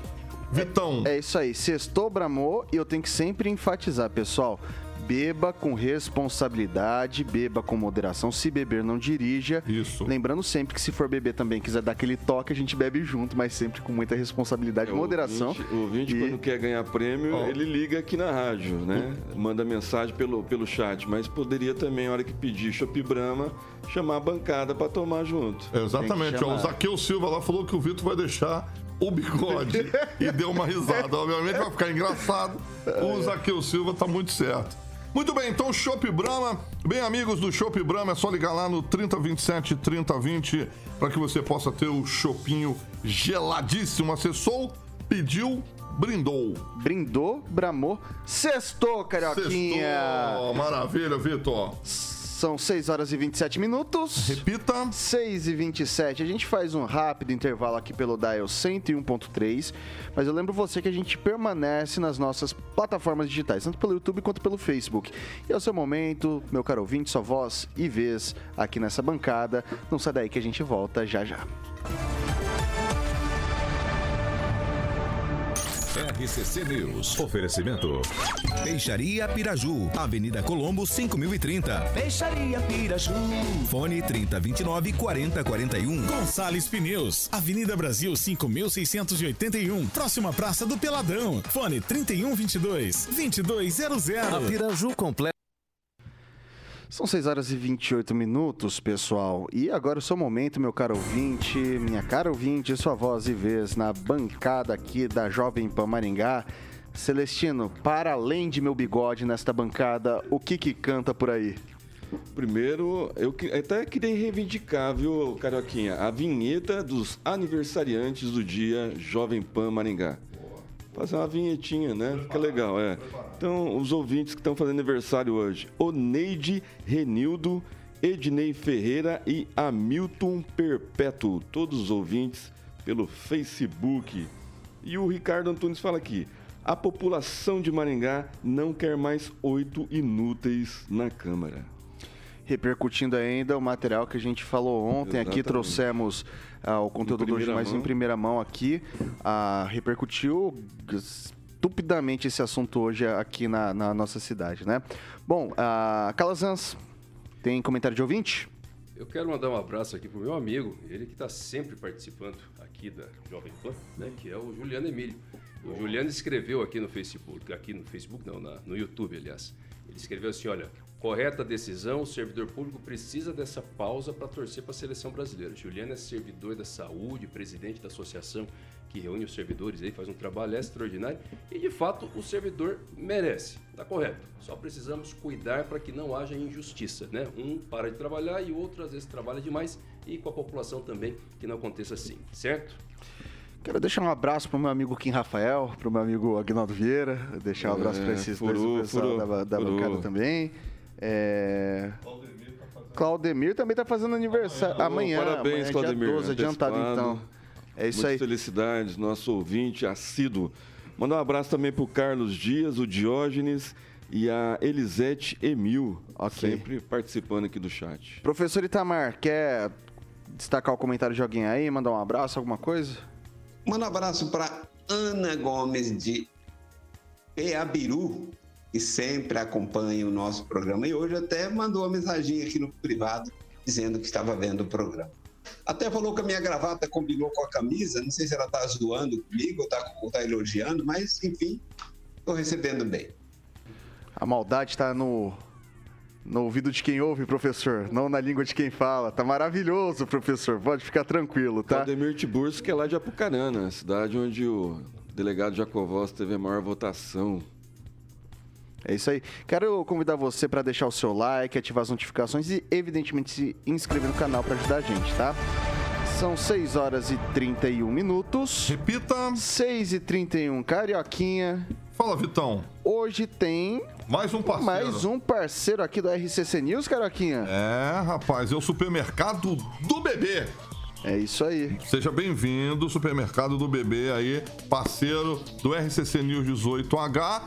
Speaker 5: Vitão.
Speaker 1: É isso aí, sextou, bramou e eu tenho que sempre enfatizar, pessoal. Beba com responsabilidade, beba com moderação. Se beber, não dirija.
Speaker 5: Isso.
Speaker 1: Lembrando sempre que se for beber também, quiser dar aquele toque, a gente bebe junto, mas sempre com muita responsabilidade e
Speaker 2: É, o
Speaker 1: moderação.
Speaker 2: O ouvinte,
Speaker 1: E-
Speaker 2: quando quer ganhar prêmio,
Speaker 5: Ó.
Speaker 2: ele liga aqui na rádio, né? Manda mensagem pelo, pelo chat. Mas poderia também, na hora que pedir Chopp Brahma, chamar a bancada para tomar junto.
Speaker 5: Exatamente.
Speaker 1: Tem que
Speaker 5: Ó, o. Zaqueu Silva lá falou que o Vitor vai deixar o bigode e deu uma risada. Obviamente vai ficar engraçado. O Zaqueu Silva tá muito certo. Muito bem, então Chopp Brahma, bem amigos do Chopp Brahma, é só ligar lá no 3027 3020 para que você possa ter o chopinho geladíssimo. Acessou, pediu, brindou.
Speaker 1: Brindou, bramou, sextou, carioquinha!
Speaker 5: Sextou. Maravilha, Vitor.
Speaker 1: São 6 horas e 27 minutos.
Speaker 5: Repita.
Speaker 1: 6 e 27 A gente faz um rápido intervalo aqui pelo Dial 101.3, mas eu lembro você que a gente permanece nas nossas plataformas digitais, tanto pelo YouTube quanto pelo Facebook. E é o seu momento, meu caro ouvinte, sua voz e vez aqui nessa bancada. Não sai daí que a gente volta já já.
Speaker 6: RCC News. Oferecimento.
Speaker 7: Peixaria Piraju, Avenida Colombo 5030.
Speaker 8: Peixaria Piraju.
Speaker 7: Fone 3029 4041.
Speaker 8: Gonçalves Pneus, Avenida Brasil 5681, próxima Praça do Peladão. Fone 3122 2200.
Speaker 7: A Piraju completa.
Speaker 1: São 6 horas e 28 minutos, pessoal. E agora o seu momento, meu caro ouvinte, minha cara ouvinte, sua voz e vez na bancada aqui da Jovem Pan Maringá. Celestino, para além de meu bigode nesta bancada, o que que canta por aí?
Speaker 2: Primeiro, eu até queria reivindicar, viu, Carioquinha, a vinheta dos aniversariantes do dia Jovem Pan Maringá. Fazer uma vinhetinha, né? Fica legal, é. Então, os ouvintes que estão fazendo aniversário hoje: Oneide Renildo, Ednei Ferreira e Hamilton Perpétuo. Todos os ouvintes pelo Facebook. E o Ricardo Antunes fala aqui: a população de Maringá não quer mais oito inúteis na Câmara.
Speaker 1: Repercutindo ainda o material que a gente falou ontem. Aqui
Speaker 2: Exatamente.
Speaker 1: trouxemos ah, o conteúdo do hoje mais em primeira mão aqui. Ah, repercutiu estupidamente esse assunto hoje aqui na, na nossa cidade, né? Bom, uh, Calazans, tem comentário de ouvinte?
Speaker 3: Eu quero mandar um abraço aqui pro meu amigo, ele que está sempre participando aqui da Jovem Pan, né, que é o Juliano Emílio. O Juliano escreveu aqui no Facebook, aqui no Facebook não, na- no YouTube, aliás. Ele escreveu assim, olha, correta decisão, o servidor público precisa dessa pausa para torcer para a seleção brasileira. Juliano é servidor da saúde, presidente da associação que reúne os servidores aí, faz um trabalho extraordinário e de fato o servidor merece, tá correto. Só precisamos cuidar para que não haja injustiça, né? Um para de trabalhar e o outro às vezes trabalha demais e com a população também que não aconteça assim, certo?
Speaker 1: Quero deixar um abraço pro meu amigo Kim Rafael, pro meu amigo Agnaldo Vieira, deixar um abraço
Speaker 2: É,
Speaker 1: para esses
Speaker 2: furou,
Speaker 1: dois, o pessoal
Speaker 2: furou,
Speaker 1: da, da
Speaker 2: furou.
Speaker 1: bancada também. É... Claudemir também tá fazendo aniversário amanhã.
Speaker 2: parabéns,
Speaker 1: amanhã,
Speaker 2: Claudemir,
Speaker 1: Dia 12, adiantado então. É isso
Speaker 2: Muitas
Speaker 1: aí.
Speaker 2: felicidades, nosso ouvinte assíduo. Mandar um abraço também pro Carlos Dias, o Diógenes e a Elisete Emil,
Speaker 1: Ok.
Speaker 2: sempre participando aqui do chat.
Speaker 1: Professor Itamar, quer destacar o comentário de alguém aí, mandar um abraço, alguma coisa?
Speaker 4: Manda um abraço para Ana Gomes de Peabiru, que sempre acompanha o nosso programa e hoje até mandou uma mensagem aqui no privado dizendo que estava vendo o programa. Até falou que a minha gravata combinou com a camisa, não sei se ela está zoando comigo ou está tá elogiando, mas enfim, estou recebendo bem.
Speaker 1: A maldade tá no, no ouvido de quem ouve, professor, não na língua de quem fala. Tá maravilhoso, professor. Pode ficar tranquilo, tá?
Speaker 2: Claudemir Tiburcio, que é lá de Apucarana, cidade onde o delegado Jacovós teve a maior votação.
Speaker 1: É isso aí. Quero convidar você para deixar o seu like, ativar as notificações e, evidentemente, se inscrever no canal para ajudar a gente, tá? São 6 horas e 31 minutos.
Speaker 5: Repita.
Speaker 1: 6 e 31, Carioquinha.
Speaker 5: Fala, Vitão.
Speaker 1: Hoje tem
Speaker 5: Mais um parceiro.
Speaker 1: mais um parceiro aqui do RCC News, Carioquinha.
Speaker 5: É, rapaz, é o supermercado do bebê.
Speaker 1: É isso aí.
Speaker 5: Seja bem-vindo, supermercado do bebê aí, parceiro do RCC News 18H.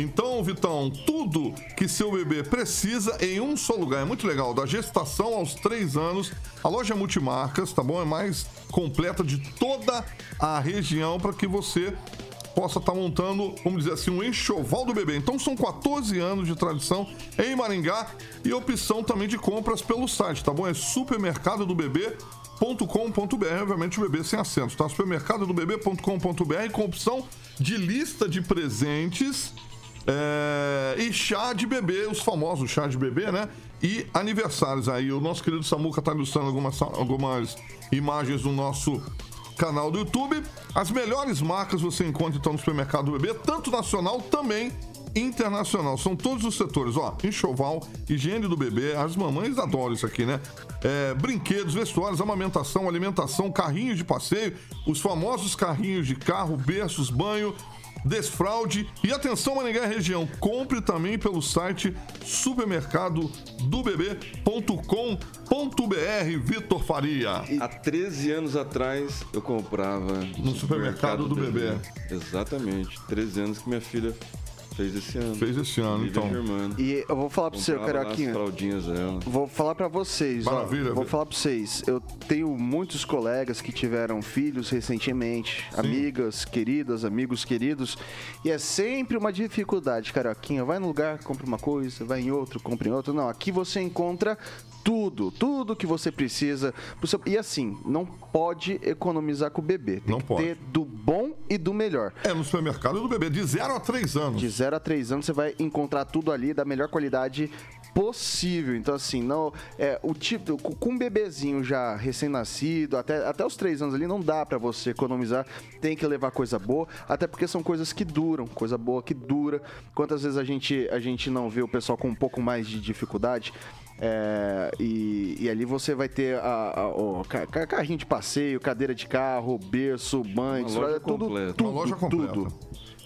Speaker 5: Então, Vitão, tudo que seu bebê precisa em um só lugar. É muito legal. Da gestação aos três anos, a loja multimarcas, tá bom? É mais completa de toda a região para que você possa estar montando, vamos dizer assim, um enxoval do bebê. Então são 14 anos de tradição em Maringá e opção também de compras pelo site, tá bom? É supermercadodobebê.com.br, obviamente o bebê sem acento, tá? supermercadodobebê.com.br com opção de lista de presentes é, e chá de bebê, os famosos chá de bebê, né? E aniversários aí. O nosso querido Samuca tá ilustrando algumas, algumas imagens do nosso canal do YouTube. As melhores marcas você encontra então no supermercado do bebê, tanto nacional também internacional. São todos os setores, ó, enxoval, higiene do bebê, as mamães adoram isso aqui, né? É, brinquedos, vestuários, amamentação, alimentação, carrinhos de passeio, os famosos carrinhos de carro, berços, banho, desfraude e atenção Maringá região, compre também pelo site supermercadodobebê.com.br Vitor Faria.
Speaker 2: Há 13 anos atrás eu comprava
Speaker 5: No supermercado do bebê.
Speaker 2: Exatamente. 13 anos que minha filha fez esse ano.
Speaker 5: Fez esse ano,
Speaker 2: Lívia
Speaker 5: então.
Speaker 2: Germano.
Speaker 1: E eu vou falar pro
Speaker 2: as
Speaker 1: Carioquinha.
Speaker 2: fraldinhas dela.
Speaker 1: Vou falar pra vocês, ó.
Speaker 5: Maravilha,
Speaker 1: Vou
Speaker 5: Vi-
Speaker 1: falar pra vocês. Eu tenho muitos colegas que tiveram filhos recentemente, amigas queridas, amigos queridos, e é sempre uma dificuldade, Carioquinha. Vai num lugar, compra uma coisa, vai em outro, compra em outro. Não, aqui você encontra tudo, tudo que você precisa. seu- E assim, não pode economizar com o bebê. Tem
Speaker 5: Não
Speaker 1: que
Speaker 5: pode.
Speaker 1: ter do bom e do melhor.
Speaker 5: É no supermercado do bebê, de 0 a 3 anos.
Speaker 1: De 0 a 3 anos você vai encontrar tudo ali da melhor qualidade possível. Então, assim, não. É, o tipo, com um bebezinho já recém-nascido, até, até os 3 anos ali, não dá pra você economizar. Tem que levar coisa boa, até porque são coisas que duram, coisa boa que dura. Quantas vezes a gente, a gente não vê o pessoal com um pouco mais de dificuldade? É, e, e ali você vai ter a, a- ca- carrinho de passeio, cadeira de carro, berço, banho,
Speaker 2: Uma loja
Speaker 1: tudo,
Speaker 2: completa.
Speaker 1: tudo,
Speaker 5: Uma loja completa.
Speaker 1: tudo.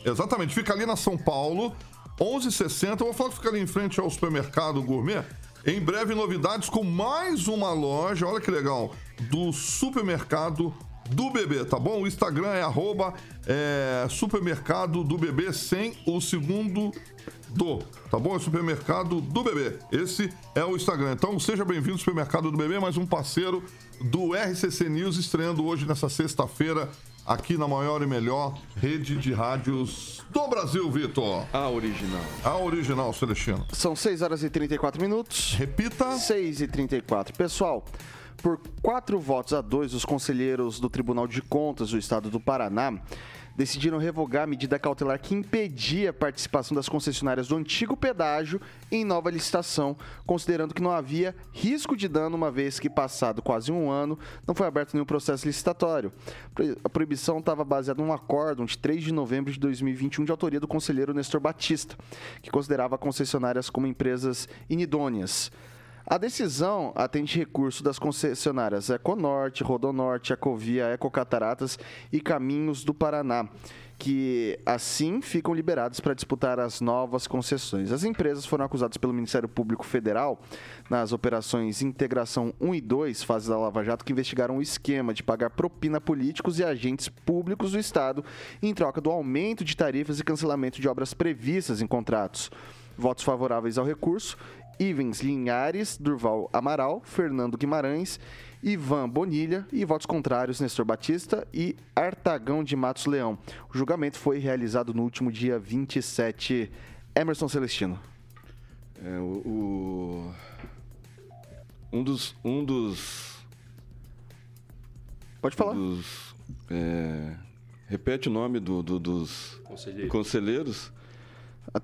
Speaker 5: Exatamente, fica ali na São Paulo, 1160. Eu vou falar que fica ali em frente ao supermercado gourmet. Em breve, novidades com mais uma loja, olha que legal, do supermercado do bebê, tá bom? O Instagram é arroba é, supermercado do bebê sem o segundo do, tá bom? É supermercado do bebê. Esse é o Instagram. Então seja bem-vindo ao supermercado do bebê, mais um parceiro do RCC News, estreando hoje nessa sexta-feira aqui na maior e melhor rede de rádios do Brasil, Vitor.
Speaker 2: A original.
Speaker 5: A original, Celestino.
Speaker 1: São 6 horas e 34 minutos.
Speaker 5: Repita.
Speaker 1: 6 e 34. Pessoal, por quatro votos a dois, os conselheiros do Tribunal de Contas do Estado do Paraná decidiram revogar a medida cautelar que impedia a participação das concessionárias do antigo pedágio em nova licitação, considerando que não havia risco de dano, uma vez que, passado quase um ano, não foi aberto nenhum processo licitatório. A proibição estava baseada num acórdão de 3 de novembro de 2021 de autoria do conselheiro Nestor Batista, que considerava concessionárias como empresas inidôneas. A decisão atende recurso das concessionárias Econorte, Rodonorte, Ecovia, Ecocataratas e Caminhos do Paraná, que assim ficam liberados para disputar as novas concessões. As empresas foram acusadas pelo Ministério Público Federal nas operações Integração 1 e 2, fase da Lava Jato, que investigaram o esquema de pagar propina a políticos e agentes públicos do Estado em troca do aumento de tarifas e cancelamento de obras previstas em contratos. Votos favoráveis ao recurso Ivens Linhares, Durval Amaral, Fernando Guimarães, Ivan Bonilha e votos contrários Nestor Batista e Artagão de Matos Leão. O julgamento foi realizado no último dia 27. Emerson Celestino.
Speaker 2: É, o, o- um dos um dos
Speaker 1: Pode falar.
Speaker 2: dos é, repete o nome do, do- dos
Speaker 3: Conselheiro.
Speaker 2: conselheiros.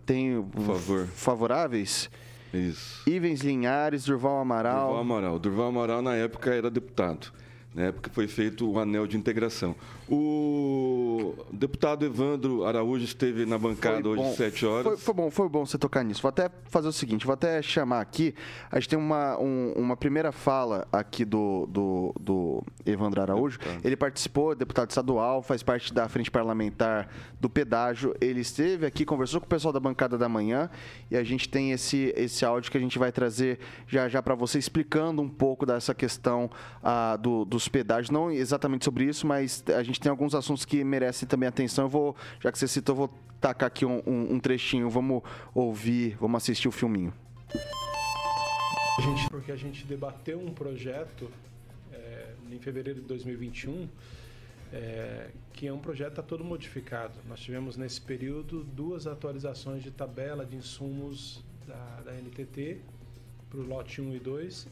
Speaker 1: Tem
Speaker 2: Por favor.
Speaker 1: favoráveis.
Speaker 2: Isso.
Speaker 1: Ivens Linhares, Durval Amaral.
Speaker 2: Durval Amaral. Durval Amaral, na época, era deputado. Na época foi feito o anel de integração. O deputado Evandro Araújo esteve na bancada
Speaker 1: Foi
Speaker 2: hoje
Speaker 1: bom.
Speaker 2: às 7 horas.
Speaker 1: Foi, foi bom, foi bom você tocar nisso. Vou até fazer o seguinte, vou até chamar aqui. A gente tem uma, um- uma primeira fala aqui do, do, do Evandro Araújo. Ele participou, deputado estadual, faz parte da frente parlamentar do pedágio. Ele esteve aqui, conversou com o pessoal da bancada da manhã e a gente tem esse, esse áudio que a gente vai trazer já já para você, explicando um pouco dessa questão ah, do- dos pedágios. Não exatamente sobre isso, mas a gente tem alguns assuntos que merecem também atenção. Eu vou, já que você citou, eu vou tacar aqui um, um- um trechinho. Vamos ouvir, vamos assistir o filminho.
Speaker 9: A gente- porque a gente debateu um projeto é, em fevereiro de 2021, é, que é um projeto está todo modificado. Nós tivemos nesse período duas atualizações de tabela de insumos da, da NTT para o lote 1 e 2.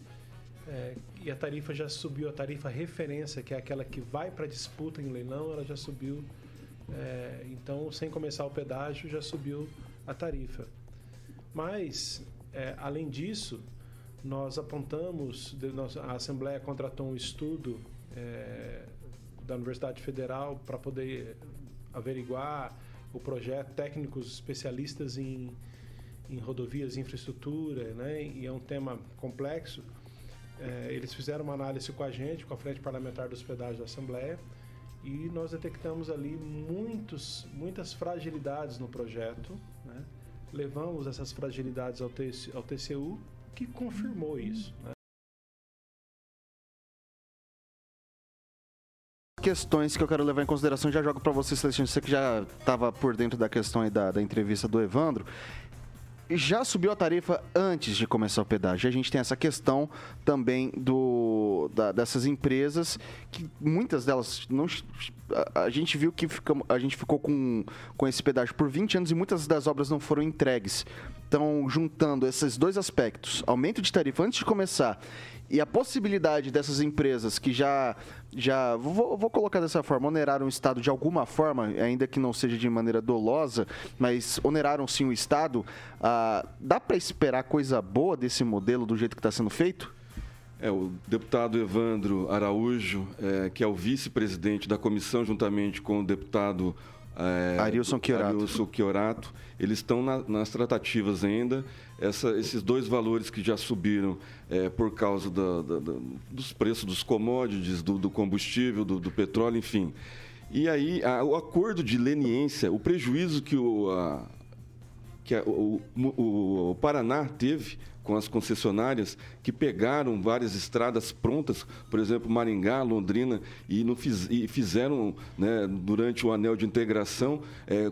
Speaker 9: É, e a tarifa já subiu, a tarifa referência, que é aquela que vai para disputa em leilão, ela já subiu. é, então, sem começar o pedágio, já subiu a tarifa. Mas, é, além disso, nós apontamos, a Assembleia contratou um estudo é, da Universidade Federal para poder averiguar o projeto, técnicos especialistas em, em rodovias e infraestrutura, né? e é um tema complexo. É, eles fizeram uma análise com a gente, com a Frente Parlamentar dos Pedágios da Assembleia, e nós detectamos ali muitos, muitas fragilidades no projeto. Né? Levamos essas fragilidades ao, TC, ao TCU, que confirmou isso. Né?
Speaker 1: Questões que eu quero levar em consideração, já jogo para você, Celestino, você que já estava por dentro da questão aí da, da entrevista do Evandro. Já subiu a tarifa antes de começar o pedágio. A gente tem essa questão também do, da- dessas empresas, que muitas delas não. A, a gente viu que ficamos, a gente ficou com, com esse pedágio por 20 anos e muitas das obras não foram entregues. Então, juntando esses dois aspectos, aumento de tarifa antes de começar e a possibilidade dessas empresas que já, já vou, vou colocar dessa forma, oneraram o Estado de alguma forma, ainda que não seja de maneira dolosa, mas oneraram sim o Estado, ah, dá para esperar coisa boa desse modelo do jeito que está sendo feito?
Speaker 2: É, o deputado Evandro Araújo, é, que é o vice-presidente da comissão, juntamente com o deputado é,
Speaker 1: Arilson Chiorato.
Speaker 2: Arilson Chiorato, eles estão na- nas tratativas ainda. Essa- esses dois valores que já subiram é, por causa dos preços dos commodities, do, do combustível, do, do petróleo, enfim. E aí, a- o acordo de leniência, o prejuízo que o, a- que a, o, o, o Paraná teve com as concessionárias que pegaram várias estradas prontas, por exemplo, Maringá, Londrina, e, e fizeram, né, durante o anel de integração, é,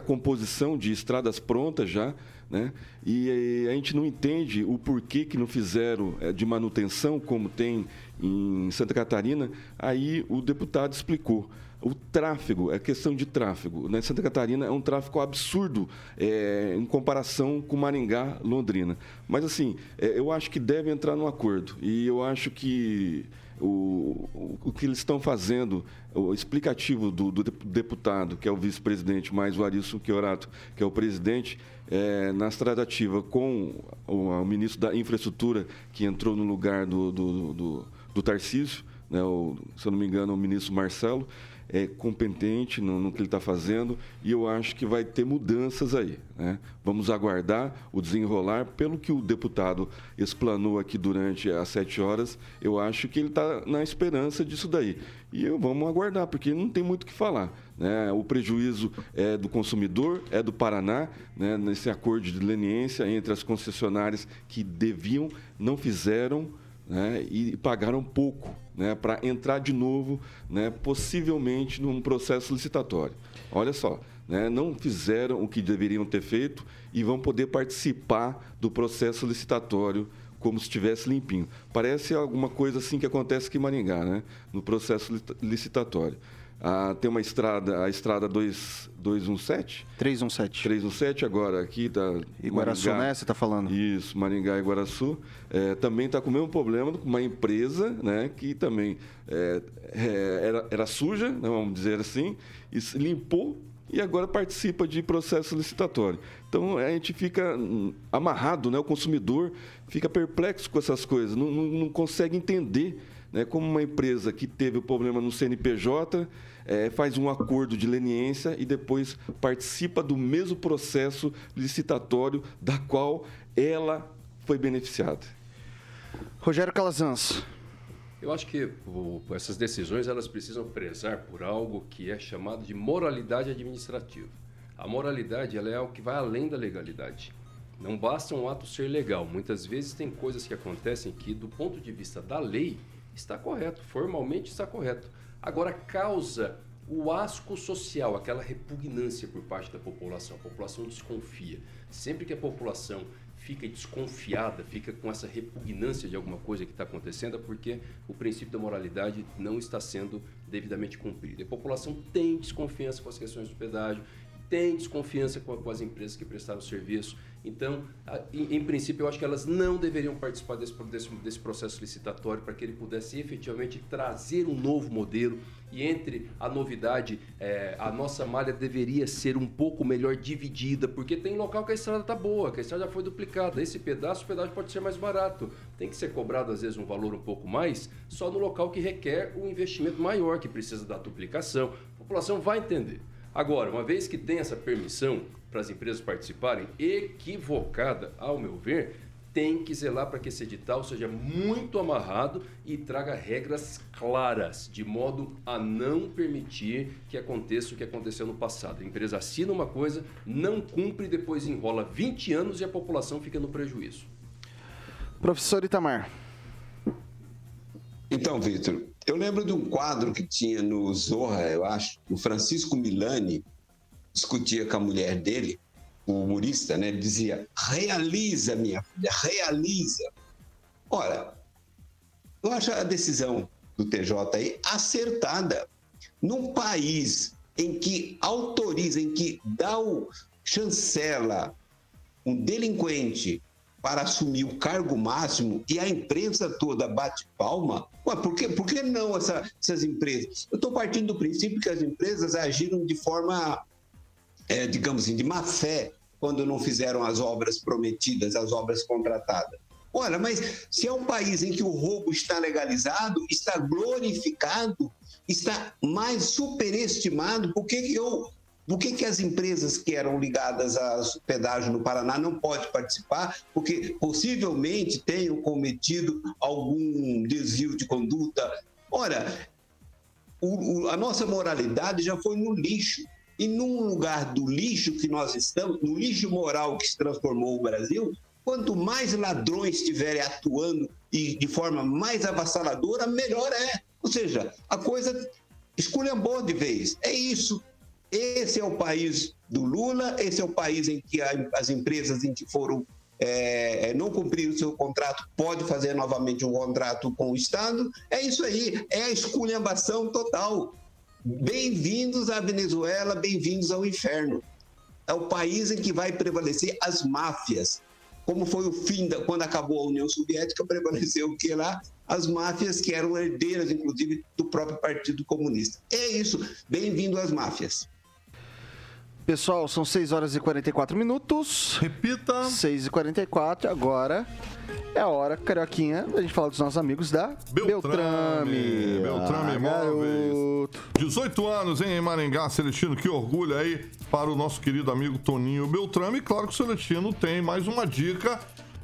Speaker 2: composição de estradas prontas já, né? E a gente não entende o porquê que não fizeram é, de manutenção, como tem em Santa Catarina. Aí o deputado explicou. O tráfego, é questão de tráfego. Né? Santa Catarina é um tráfego absurdo é, em comparação com Maringá, Londrina. Mas, assim, é, eu acho que deve entrar num acordo. E eu acho que o, o, que eles estão fazendo, o explicativo do, do deputado, que é o vice-presidente, mais o Arilson Chiorato, que é o presidente, é, nas tratativas com o, o, ministro da Infraestrutura, que entrou no lugar do, do, do, do Tarcísio, né, o, se eu não me engano, o ministro Marcelo, é competente no, no que ele está fazendo e eu acho que vai ter mudanças aí. Né? Vamos aguardar o desenrolar. Pelo que o deputado explanou aqui durante as sete horas, eu acho que ele está na esperança disso daí. E eu, vamos aguardar, porque não tem muito o que falar. Né? O prejuízo é do consumidor, é do Paraná, né? nesse acordo de leniência entre as concessionárias que deviam, não fizeram né, e pagaram pouco né, para entrar de novo, né, possivelmente num processo licitatório. Olha só, né, não fizeram o que deveriam ter feito e vão poder participar do processo licitatório como se estivesse limpinho. Parece alguma coisa assim que acontece aqui em Maringá, né, no processo licitatório. Ah, tem uma estrada, a estrada 2, 217?
Speaker 1: 317.
Speaker 2: 317 agora aqui da
Speaker 1: Iguaraçu, Maringá. né? Você está falando?
Speaker 2: Isso, Maringá e Iguaraçu. É, também está com o mesmo problema com uma empresa né, que também é, é, era, era suja, né, vamos dizer assim, e limpou e agora participa de processo licitatório. Então a gente fica hum, amarrado, né? o consumidor fica perplexo com essas coisas, não, não, não consegue entender né, como uma empresa que teve o problema no CNPJ é, faz um acordo de leniência e depois participa do mesmo processo licitatório da qual ela foi beneficiada.
Speaker 1: Rogério Calazans.
Speaker 3: Eu acho que o, essas decisões elas precisam prezar por algo que é chamado de moralidade administrativa. A moralidade ela é algo que vai além da legalidade. Não basta um ato ser legal. Muitas vezes tem coisas que acontecem que, do ponto de vista da lei, está correto, formalmente está correto. Agora, causa o asco social, aquela repugnância por parte da população. A população desconfia. Sempre que a população fica desconfiada, fica com essa repugnância de alguma coisa que está acontecendo, é porque o princípio da moralidade não está sendo devidamente cumprido. A população tem desconfiança com as questões do pedágio, tem desconfiança com, as empresas que prestaram serviço. Então, em, princípio, eu acho que elas não deveriam participar desse, desse, desse processo licitatório para que ele pudesse efetivamente trazer um novo modelo. E entre a novidade, é, a nossa malha deveria ser um pouco melhor dividida, porque tem local que a estrada está boa, que a estrada já foi duplicada. Esse pedaço, o pedaço pode ser mais barato. Tem que ser cobrado, às vezes, um valor um pouco mais, só no local que requer um investimento maior, que precisa da duplicação. A população vai entender. Agora, uma vez que tem essa permissão para as empresas participarem, equivocada, ao meu ver, tem que zelar para que esse edital seja muito amarrado e traga regras claras, de modo a não permitir que aconteça o que aconteceu no passado. A empresa assina uma coisa, não cumpre, depois enrola 20 anos e a população fica no prejuízo.
Speaker 1: Professor Itamar.
Speaker 4: Então, Vitor, eu lembro de um quadro que tinha no Zorra, eu acho, o Francisco Milani discutia com a mulher dele, o humorista, né? Ele dizia: realiza, minha filha, realiza. Ora, eu acho a decisão do TJ aí acertada. Num país em que autoriza, em que dá o chancela um delinquente para assumir o cargo máximo e a imprensa toda bate palma, Ué, por, que, por que não essa, essas empresas? Eu estou partindo do princípio que as empresas agiram de forma, é, digamos assim, de má fé quando não fizeram as obras prometidas, as obras contratadas. Olha, mas se é um país em que o roubo está legalizado, está glorificado, está mais superestimado, por que, que eu por que, que as empresas que eram ligadas a pedágio no Paraná não podem participar? Porque possivelmente tenham cometido algum desvio de conduta. Ora, o, o, a nossa moralidade já foi no lixo. E num lugar do lixo que nós estamos, no lixo moral que se transformou o Brasil, quanto mais ladrões estiverem atuando e de forma mais avassaladora, melhor é. Ou seja, a coisa esculhambou de vez. É isso. Esse é o país do Lula, esse é o país em que as empresas em que foram é, não cumprir o seu contrato pode fazer novamente um contrato com o Estado. É isso aí, é a esculhambação total. Bem-vindos à Venezuela, bem-vindos ao inferno. É o país em que vai prevalecer as máfias. Como foi o fim da, quando acabou a União Soviética, prevaleceu o que lá? As máfias que eram herdeiras, inclusive, do próprio Partido Comunista. É isso. Bem-vindo às máfias.
Speaker 1: Pessoal, são 6 horas e 44 minutos.
Speaker 5: Repita.
Speaker 1: 6 e 44 agora é a hora, Carioquinha, a gente falar dos nossos amigos da
Speaker 5: Beltrame.
Speaker 1: Beltrame.
Speaker 5: Beltrame
Speaker 1: Ah,
Speaker 5: Imóveis.
Speaker 1: garoto.
Speaker 5: 18 anos, hein, em Maringá, Celestino. Que orgulho aí para o nosso querido amigo Toninho Beltrame. E claro que o Celestino tem mais uma dica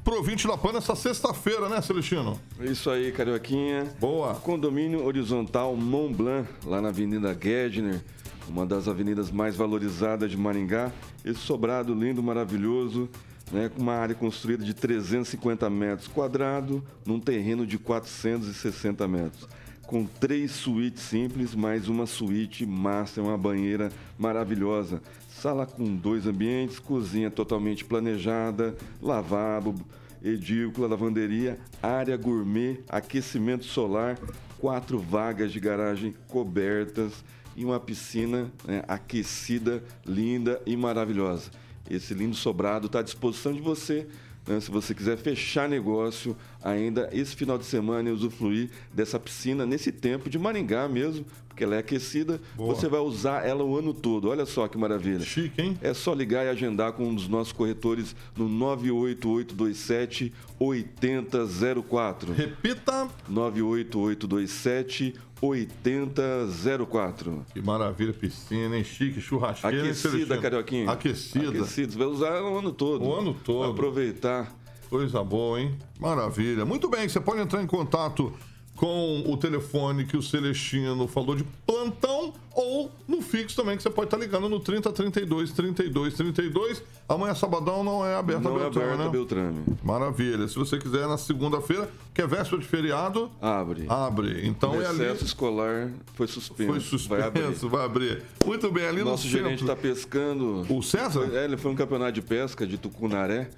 Speaker 5: pro ouvinte da PAN nessa sexta-feira, né, Celestino?
Speaker 2: É Isso aí, Carioquinha.
Speaker 5: Boa.
Speaker 2: Condomínio Horizontal Mont Blanc, lá na Avenida Gedner, uma das avenidas mais valorizadas de Maringá. Esse sobrado lindo, maravilhoso, né, com uma área construída de 350 metros quadrados, num terreno de 460 metros. Com três suítes simples, mais uma suíte master, uma banheira maravilhosa. Sala com dois ambientes, cozinha totalmente planejada, lavabo, edícula, lavanderia, área gourmet, aquecimento solar, quatro vagas de garagem cobertas e uma piscina né, aquecida, linda e maravilhosa. Esse lindo sobrado está à disposição de você. né, se você quiser fechar negócio ainda esse final de semana e usufruir dessa piscina nesse tempo de Maringá mesmo, porque ela é aquecida,
Speaker 5: Boa.
Speaker 2: você vai usar ela o ano todo. Olha só que maravilha.
Speaker 5: Chique, hein?
Speaker 2: É só ligar e agendar com um dos nossos corretores no 98827 8004.
Speaker 5: Repita.
Speaker 2: 98827 8004.
Speaker 5: Que maravilha, piscina, hein? Chique, churrasqueira.
Speaker 2: Aquecida? Carioquinha.
Speaker 5: Aquecida.
Speaker 2: Aquecida. Você vai usar ela o ano todo.
Speaker 5: O ano todo.
Speaker 2: Vai aproveitar.
Speaker 5: Coisa boa, hein? Maravilha. Muito bem, você pode entrar em contato com o telefone que o Celestino falou de plantão ou no fixo também, que você pode estar ligando no 30 32 32 32. Amanhã, sabadão, não é aberta
Speaker 2: Não
Speaker 5: a
Speaker 2: é
Speaker 5: Beltrame,
Speaker 2: aberta
Speaker 5: né?
Speaker 2: Beltrame.
Speaker 5: Maravilha. Se você quiser, na segunda-feira, que é véspera de feriado,
Speaker 2: Abre.
Speaker 5: abre. Então
Speaker 2: o
Speaker 5: é ali.
Speaker 2: escolar foi suspenso.
Speaker 5: Foi suspenso,
Speaker 2: Vai abrir.
Speaker 5: vai abrir. Muito bem, ali
Speaker 2: Nosso
Speaker 5: no
Speaker 2: gerente
Speaker 5: centro.
Speaker 2: está pescando.
Speaker 5: O César?
Speaker 2: É, ele foi um campeonato de pesca de Tucunaré.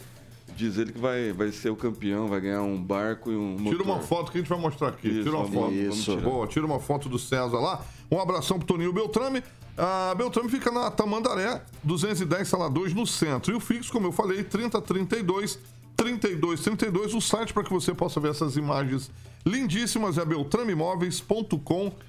Speaker 2: Diz ele que vai, vai ser o campeão, vai ganhar um barco e um motor.
Speaker 5: Tira uma foto que a gente vai mostrar aqui.
Speaker 2: Isso,
Speaker 5: tira uma foto.
Speaker 2: tirar.
Speaker 5: Boa, tira uma foto do César lá. Um abração pro Toninho Beltrame. A Beltrame fica na Tamandaré, 210 Sala 2, no centro. E o fixo, como eu falei, 3032 3232. O site para que você possa ver essas imagens lindíssimas é beltrameimóveis.com.br.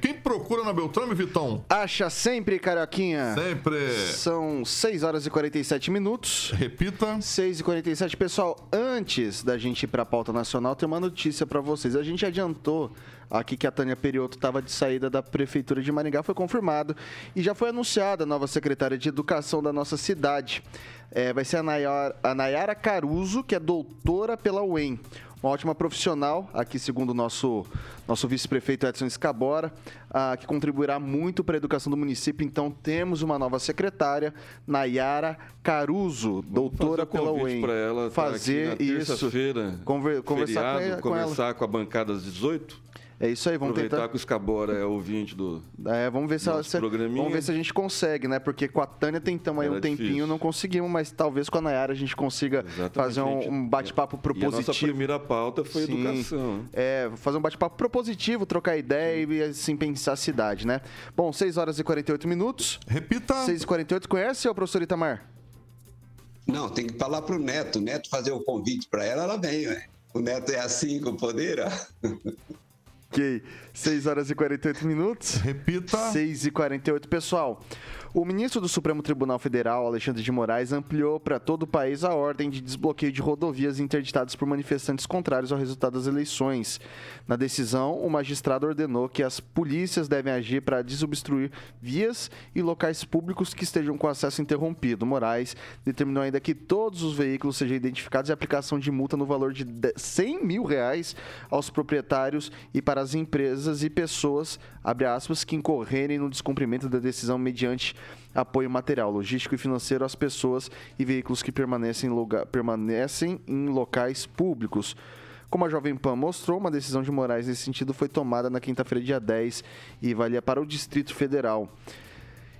Speaker 5: Quem procura na Beltrame, Vitão?
Speaker 1: Acha sempre, Carioquinha.
Speaker 5: Sempre.
Speaker 1: São 6 horas e 47 minutos.
Speaker 5: Repita.
Speaker 1: 6 e 47 Pessoal, antes da gente ir para a pauta nacional, tem uma notícia para vocês. A gente adiantou aqui que a Tânia Perioto estava de saída da Prefeitura de Maringá, foi confirmado. E já foi anunciada a nova secretária de Educação da nossa cidade. É, vai ser a Nayara, a Nayara Caruso, que é doutora pela UEM. Uma ótima profissional, aqui segundo o nosso, nosso vice-prefeito Edson Escabora, ah, que contribuirá muito para a educação do município. Então temos uma nova secretária, Nayara Caruso, doutora
Speaker 2: fazer
Speaker 1: pela
Speaker 2: convite
Speaker 1: UEM.
Speaker 2: pra ela tá
Speaker 1: fazer isso. Conver- conversar com
Speaker 2: feriado,
Speaker 1: com ela.
Speaker 2: conversar com, a bancada às 18.
Speaker 1: É isso aí, vamos
Speaker 2: Aproveitar
Speaker 1: tentar.
Speaker 2: que o Scabora é ouvinte do.
Speaker 1: É, vamos ver se, ela- se- vamos ver se a gente consegue, né? Porque com a Tânia tentamos aí
Speaker 2: Era
Speaker 1: um tempinho,
Speaker 2: difícil.
Speaker 1: não conseguimos, mas talvez com a Nayara a gente consiga
Speaker 2: Exatamente,
Speaker 1: fazer um, um bate-papo
Speaker 2: E a nossa
Speaker 1: propositivo.
Speaker 2: primeira pauta foi
Speaker 1: Sim.
Speaker 2: educação.
Speaker 1: É, fazer um bate-papo propositivo, trocar ideia e assim pensar a cidade, né? Bom, 6 horas e 48 minutos.
Speaker 5: Repita.
Speaker 1: 6 e 48 conhece, ô professor Itamar?
Speaker 4: Não, tem que falar pro Neto. O Neto fazer o convite para ela, ela vem, ué. O Neto é assim com o poder, ó.
Speaker 1: Ok, 6 horas e 48 minutos.
Speaker 5: Repita.
Speaker 1: 6 e 48 Pessoal, o ministro do Supremo Tribunal Federal, Alexandre de Moraes, ampliou para todo o país a ordem de desbloqueio de rodovias interditadas por manifestantes contrários ao resultado das eleições. Na decisão, o magistrado ordenou que as polícias devem agir para desobstruir vias e locais públicos que estejam com acesso interrompido. Moraes determinou ainda que todos os veículos sejam identificados e aplicação de multa no valor de de- 100 mil reais aos proprietários e para as empresas e pessoas, aspas, que incorrerem no descumprimento da decisão mediante apoio material, logístico e financeiro às pessoas e veículos que permanecem, permanecem em locais públicos. Como a Jovem Pan mostrou, uma decisão de Moraes nesse sentido foi tomada na quinta-feira, dia 10, e valia para o Distrito Federal.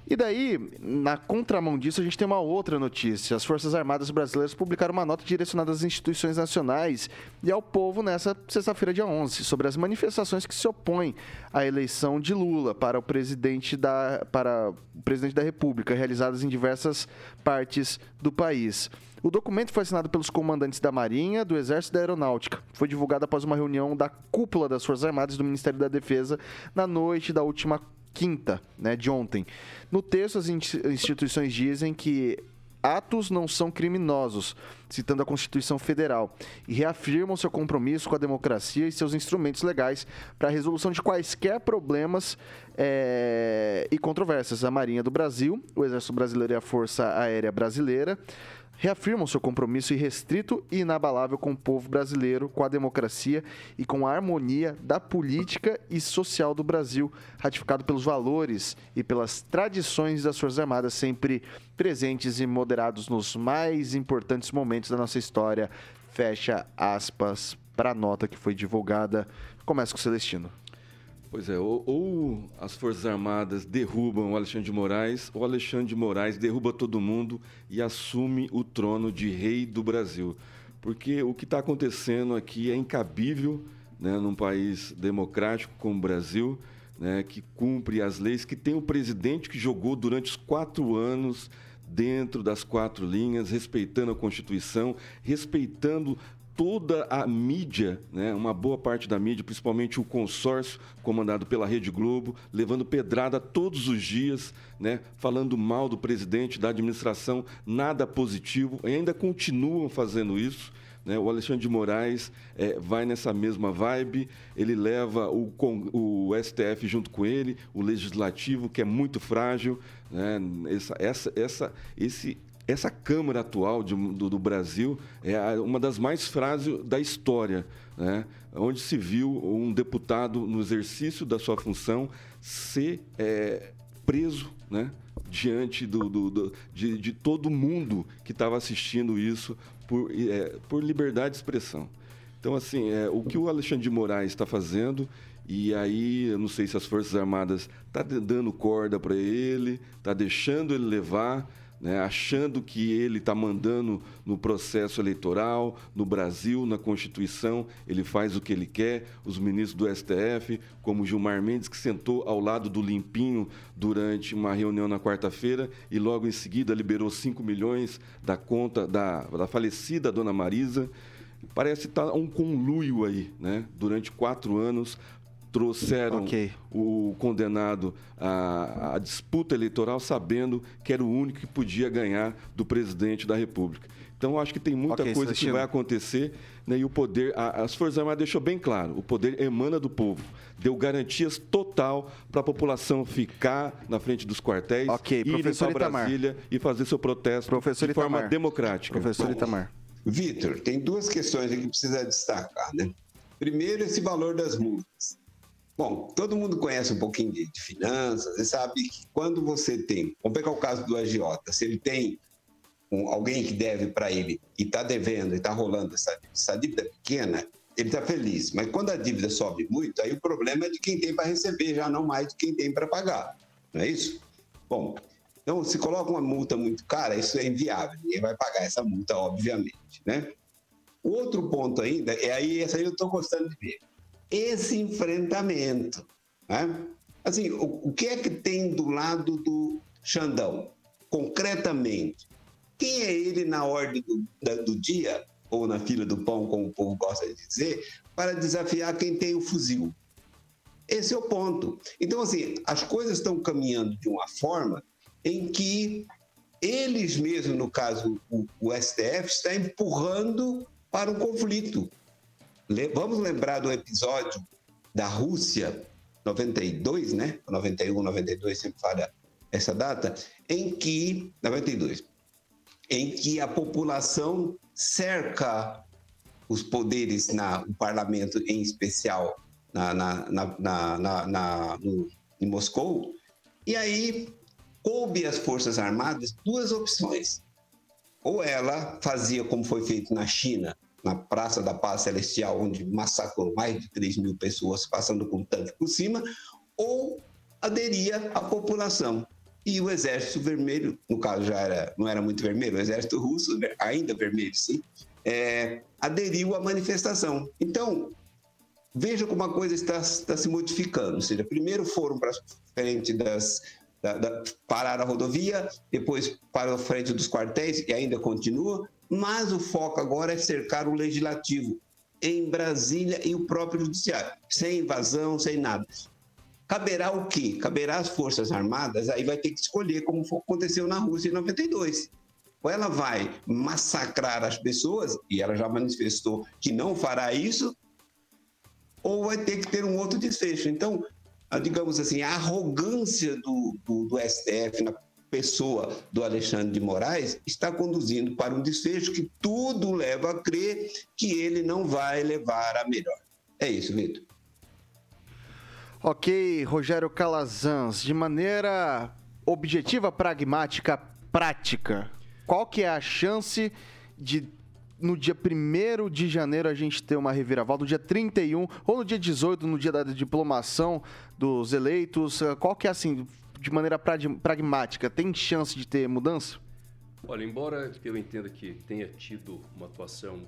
Speaker 1: E daí, na contramão disso, a gente tem uma outra notícia. As Forças Armadas Brasileiras publicaram uma nota direcionada às instituições nacionais e ao povo nessa sexta-feira, dia 11, sobre as manifestações que se opõem à eleição de Lula para o presidente da, para o presidente da República, realizadas em diversas partes do país. O documento foi assinado pelos comandantes da Marinha, do Exército e da Aeronáutica. Foi divulgado após uma reunião da cúpula das Forças Armadas do Ministério da Defesa na noite da última quinta, né, de ontem. No texto, as insti- instituições dizem que atos não são criminosos, citando a Constituição Federal, e reafirmam seu compromisso com a democracia e seus instrumentos legais para a resolução de quaisquer problemas eh, e controvérsias. A Marinha do Brasil, o Exército Brasileiro e a Força Aérea Brasileira reafirmam seu compromisso irrestrito e inabalável com o povo brasileiro, com a democracia e com a harmonia da política e social do Brasil, ratificado pelos valores e pelas tradições das Forças Armadas, sempre presentes e moderados nos mais importantes momentos da nossa história. Fecha aspas para a nota que foi divulgada. Começa com o Celestino.
Speaker 2: Pois é, ou, ou as Forças Armadas derrubam o Alexandre de Moraes, ou Alexandre de Moraes derruba todo mundo e assume o trono de rei do Brasil. Porque o que está acontecendo aqui é incabível né, num país democrático como o Brasil, né, que cumpre as leis, que tem um presidente que jogou durante os quatro anos dentro das quatro linhas, respeitando a Constituição, respeitando toda a mídia, né, uma boa parte da mídia, principalmente o consórcio comandado pela Rede Globo, levando pedrada todos os dias, né, falando mal do presidente, da administração, nada positivo, e ainda continuam fazendo isso. né? O Alexandre de Moraes eh, vai nessa mesma vibe, ele leva o, o STF junto com ele, o Legislativo, que é muito frágil. Né? Essa, essa, essa, esse, essa Câmara atual de- do, do Brasil é uma das mais frágeis da história, né? onde se viu um deputado, no exercício da sua função, ser eh, preso né? diante do, do- de, de todo mundo que estava assistindo isso por, eh, por liberdade de expressão. Então, assim, é, o que o Alexandre de Moraes está fazendo, e aí eu não sei se as Forças Armadas estão dando corda para ele, está deixando ele levar, né, achando que ele está mandando no processo eleitoral, no Brasil, na Constituição, ele faz o que ele quer. Os ministros do STF, como Gilmar Mendes, que sentou ao lado do Limpinho durante uma reunião na quarta-feira e logo em seguida liberou 5 milhões da conta da, da falecida dona Marisa. Parece estar um conluio aí, né? Durante quatro anos trouxeram
Speaker 1: Ok.
Speaker 2: o condenado à, à disputa eleitoral sabendo que era o único que podia ganhar do presidente da República. Então, eu acho que tem muita
Speaker 1: Ok,
Speaker 2: coisa que vai acontecer né, e o poder, a- as Forças Armadas deixou bem claro, o poder emana do povo, deu garantias total para a população ficar na frente dos quartéis,
Speaker 1: Ok,
Speaker 2: ir
Speaker 1: professor
Speaker 2: para
Speaker 1: Itamar.
Speaker 2: Brasília e fazer seu protesto
Speaker 1: Professor
Speaker 2: de forma
Speaker 1: Itamar.
Speaker 2: democrática.
Speaker 1: Professor Itamar.
Speaker 4: Vitor, tem duas questões que precisa destacar, né? Primeiro, esse valor das multas. Bom, todo mundo conhece um pouquinho de, de finanças e sabe que quando você tem, vamos pegar o caso do agiota, se ele tem um- alguém que deve para ele e está devendo e está rolando essa, essa dívida pequena, ele está feliz. Mas quando a dívida sobe muito, aí o problema é de quem tem para receber, já não mais de quem tem para pagar. Não é isso? Bom, então se coloca uma multa muito cara, isso é inviável. Ninguém vai pagar essa multa, obviamente, né? O outro ponto ainda, é aí, essa aí eu estou gostando de ver. Esse enfrentamento. Né? Assim, o, o que é que tem do lado do Xandão? Concretamente, quem é ele na ordem do, da- do dia, ou na fila do pão, como o povo gosta de dizer, para desafiar quem tem o fuzil? Esse é o ponto. Então, assim, as coisas estão caminhando de uma forma em que eles mesmos, no caso o, o STF, está empurrando para um conflito. Vamos lembrar do episódio da Rússia, 92, né? 91, 92, sempre falha essa data, em que, 92, em que a população cerca os poderes na o parlamento em especial na, na, na, na- na- no- em Moscou. E aí coube às Forças Armadas duas opções. Ou ela fazia como foi feito na China, na Praça da Paz Celestial, onde massacrou mais de 3 mil pessoas passando com tanque por cima, ou aderia à população. E o Exército Vermelho, no caso já era, não era muito vermelho, o Exército Russo, né, ainda vermelho, sim, é, aderiu à manifestação. Então, veja como a coisa está, está se modificando. Ou seja, primeiro foram para frente das. Da, da, a rodovia, depois para a frente dos quartéis e ainda continua, mas o foco agora é cercar o legislativo em Brasília e o próprio judiciário, sem invasão, sem nada. Caberá o quê? Caberá às Forças Armadas, aí vai ter que escolher como aconteceu na Rússia em 92. Ou ela vai massacrar as pessoas, e ela já manifestou que não fará isso, ou vai ter que ter um outro desfecho. Então, digamos assim, a arrogância do, do, do STF na pessoa do Alexandre de Moraes está conduzindo para um desfecho que tudo leva a crer que ele não vai levar a melhor. É isso, Vitor.
Speaker 1: Ok, Rogério Calazans, de maneira objetiva, pragmática, prática, qual que é a chance de no dia 1 de janeiro a gente ter uma reviravolta, no dia 31 ou no dia 18, no dia da diplomação dos eleitos, qual que é assim, de maneira prag- pragmática, tem chance de ter mudança?
Speaker 3: Olha, embora eu entenda que tenha tido uma atuação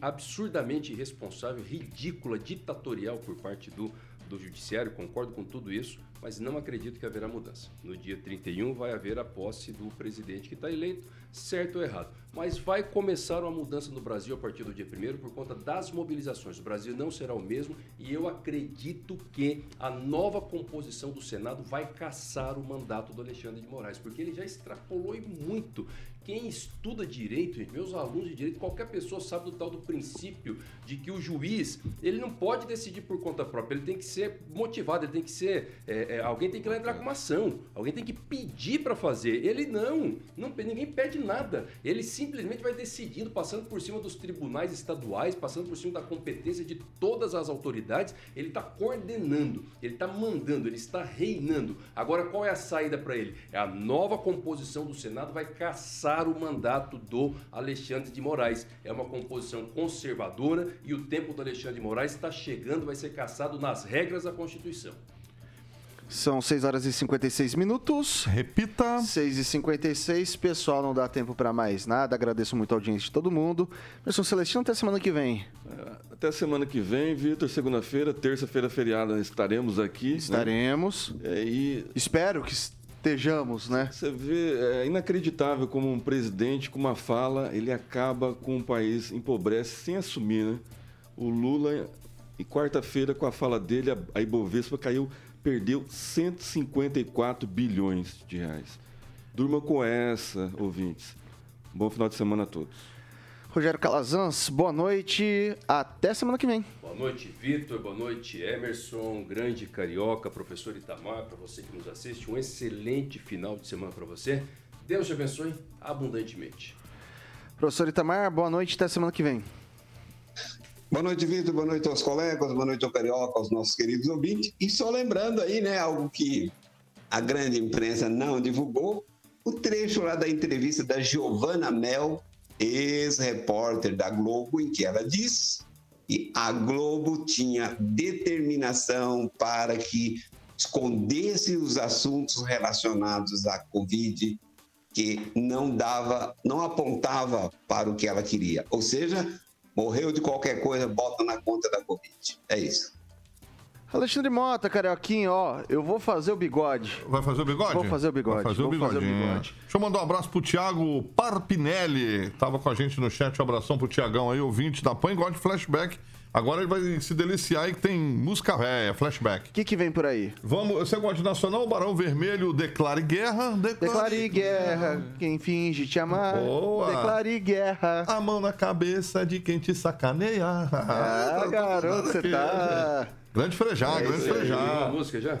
Speaker 3: absurdamente irresponsável, ridícula, ditatorial por parte do, do Judiciário, concordo com tudo isso, mas não acredito que haverá mudança. No dia 31 vai haver a posse do presidente que está eleito, certo ou errado. Mas vai começar uma mudança no Brasil a partir do dia 1 por conta das mobilizações. O Brasil não será o mesmo e eu acredito que a nova composição do Senado vai caçar o mandato do Alexandre de Moraes, porque ele já extrapolou e muito. Quem estuda direito, meus alunos de direito, qualquer pessoa sabe do tal do princípio de que o juiz ele não pode decidir por conta própria, ele tem que ser motivado, ele tem que ser. é, é, alguém tem que lá entrar com uma ação, alguém tem que pedir para fazer. Ele não, não, ninguém pede nada. Ele simplesmente vai decidindo, passando por cima dos tribunais estaduais, passando por cima da competência de todas as autoridades. Ele está coordenando, ele está mandando, ele está reinando. Agora, qual é a saída para ele? É a nova composição do Senado vai caçar o mandato do Alexandre de Moraes. É uma composição conservadora e o tempo do Alexandre de Moraes está chegando, vai ser caçado nas regras da Constituição.
Speaker 1: São 6 horas e 56 minutos.
Speaker 5: Repita.
Speaker 1: 6 e 56 pessoal, não dá tempo para mais nada. Agradeço muito a audiência de todo mundo. Pessoal Celestino, até semana que vem.
Speaker 2: Até semana que vem, Vitor. Segunda-feira, terça-feira feriada, estaremos aqui. né?
Speaker 1: Estaremos.
Speaker 2: É, e
Speaker 1: Espero que estejamos, né?
Speaker 2: Você vê, é inacreditável como um presidente com uma fala, ele acaba com o país, empobrece sem assumir, né? O Lula, e quarta-feira, com a fala dele, a Ibovespa caiu, perdeu 154 bilhões de reais. Durma com essa, ouvintes. Bom final de semana a todos.
Speaker 1: Rogério Calazans, boa noite. Até semana que vem.
Speaker 3: Boa noite, Vitor. Boa noite, Emerson, grande carioca, professor Itamar, para você que nos assiste. Um excelente final de semana para você. Deus te abençoe abundantemente.
Speaker 1: Professor Itamar, boa noite. Até semana que vem.
Speaker 4: Boa noite, Vitor. Boa noite aos colegas, boa noite ao Carioca, aos nossos queridos ouvintes. E só lembrando aí, né, algo que a grande imprensa não divulgou, o trecho lá da entrevista da Giovanna Mel, ex-repórter da Globo, em que ela diz que a Globo tinha determinação para que escondesse os assuntos relacionados à Covid, que não dava, não apontava para o que ela queria. Ou seja, morreu de qualquer coisa, bota na conta da Covid. É isso.
Speaker 1: Alexandre Mota, Carioquinho, ó, eu vou fazer o bigode.
Speaker 5: Vai fazer o bigode?
Speaker 1: Vou fazer o bigode,
Speaker 5: Vai fazer o
Speaker 1: vou fazer o bigode.
Speaker 5: Deixa eu mandar um abraço pro Thiago Parpinelli. Tava com a gente no chat. Um abração pro Tiagão aí, ouvinte da PAN. De flashback. Agora ele vai se deliciar aí que tem música velha, flashback.
Speaker 1: O que, que vem por aí?
Speaker 5: Vamos, você gosta de Nacional? Barão Vermelho, declare guerra.
Speaker 1: Declare guerra, quem finge te amar.
Speaker 5: Boa.
Speaker 1: Declare guerra.
Speaker 5: A mão na cabeça de quem te sacaneia.
Speaker 1: Ah, garoto, você tá.
Speaker 5: Grande frejar, grande
Speaker 3: Tem uma
Speaker 5: frejar.
Speaker 3: música já?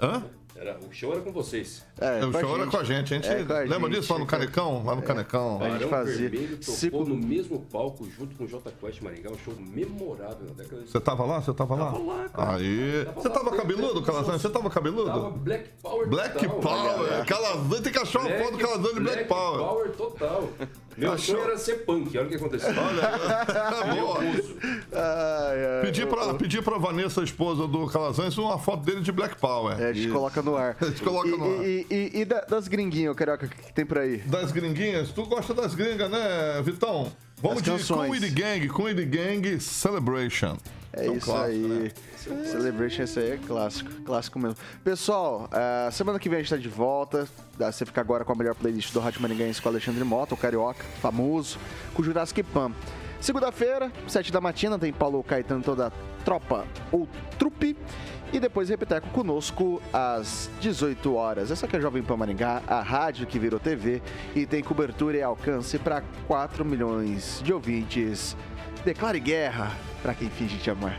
Speaker 5: Hã?
Speaker 3: Era, o show era com vocês.
Speaker 1: É,
Speaker 5: o show era com a gente. A gente
Speaker 1: É, a
Speaker 5: lembra disso lá no. Canecão? Lá no Canecão.
Speaker 1: A gente fazia.
Speaker 3: Vermelho tocou
Speaker 1: Cinco-
Speaker 3: no mesmo palco junto com o J Quest Maringá, um show memorável na década de
Speaker 5: Você tava lá? Você tava lá?
Speaker 3: Tava lá, cara.
Speaker 5: Aí.
Speaker 3: Tava
Speaker 5: Você
Speaker 3: lá,
Speaker 5: tava cabeludo,
Speaker 3: teve
Speaker 5: Calazans? Você tava cabeludo?
Speaker 3: Tava Black Power
Speaker 5: Black
Speaker 3: total,
Speaker 5: Power.
Speaker 3: galera.
Speaker 5: Calazans, tem que achar uma foto do Calazans de Black Power.
Speaker 3: total. Meu
Speaker 5: Achou?
Speaker 3: sonho era ser punk, olha o que aconteceu.
Speaker 5: Olha, boa.
Speaker 1: Ai, ai,
Speaker 5: Pedi pra, pedi pra Vanessa, a esposa do Calazans, uma foto dele de Black Power.
Speaker 1: É, a gente coloca no ar.
Speaker 5: A gente coloca
Speaker 1: e,
Speaker 5: no ar.
Speaker 1: E, e- e da- das gringuinhas, Carioca, o que, tem por aí?
Speaker 5: Das gringuinhas, tu gosta das gringas, né, Vitão? Vamos de It Gang, It Gang Celebration.
Speaker 1: É
Speaker 5: um
Speaker 1: isso
Speaker 5: clássico,
Speaker 1: aí.
Speaker 5: né?
Speaker 1: Celebration, esse aí é clássico. Clássico mesmo. Pessoal, ah, semana que vem a gente tá de volta. Você fica agora com a melhor playlist do Rádio Maringaense com o Alexandre Mota, o Carioca, famoso, com o Jurassic Pan. Segunda-feira, sete da matina, tem Paulo Caetano toda a tropa ou trupe. E depois Repeteco conosco às 18 horas. Essa aqui é a Jovem Pan Maringá, a rádio que virou TV e tem cobertura e alcance para 4 milhões de ouvintes. Declare guerra para quem finge te amar.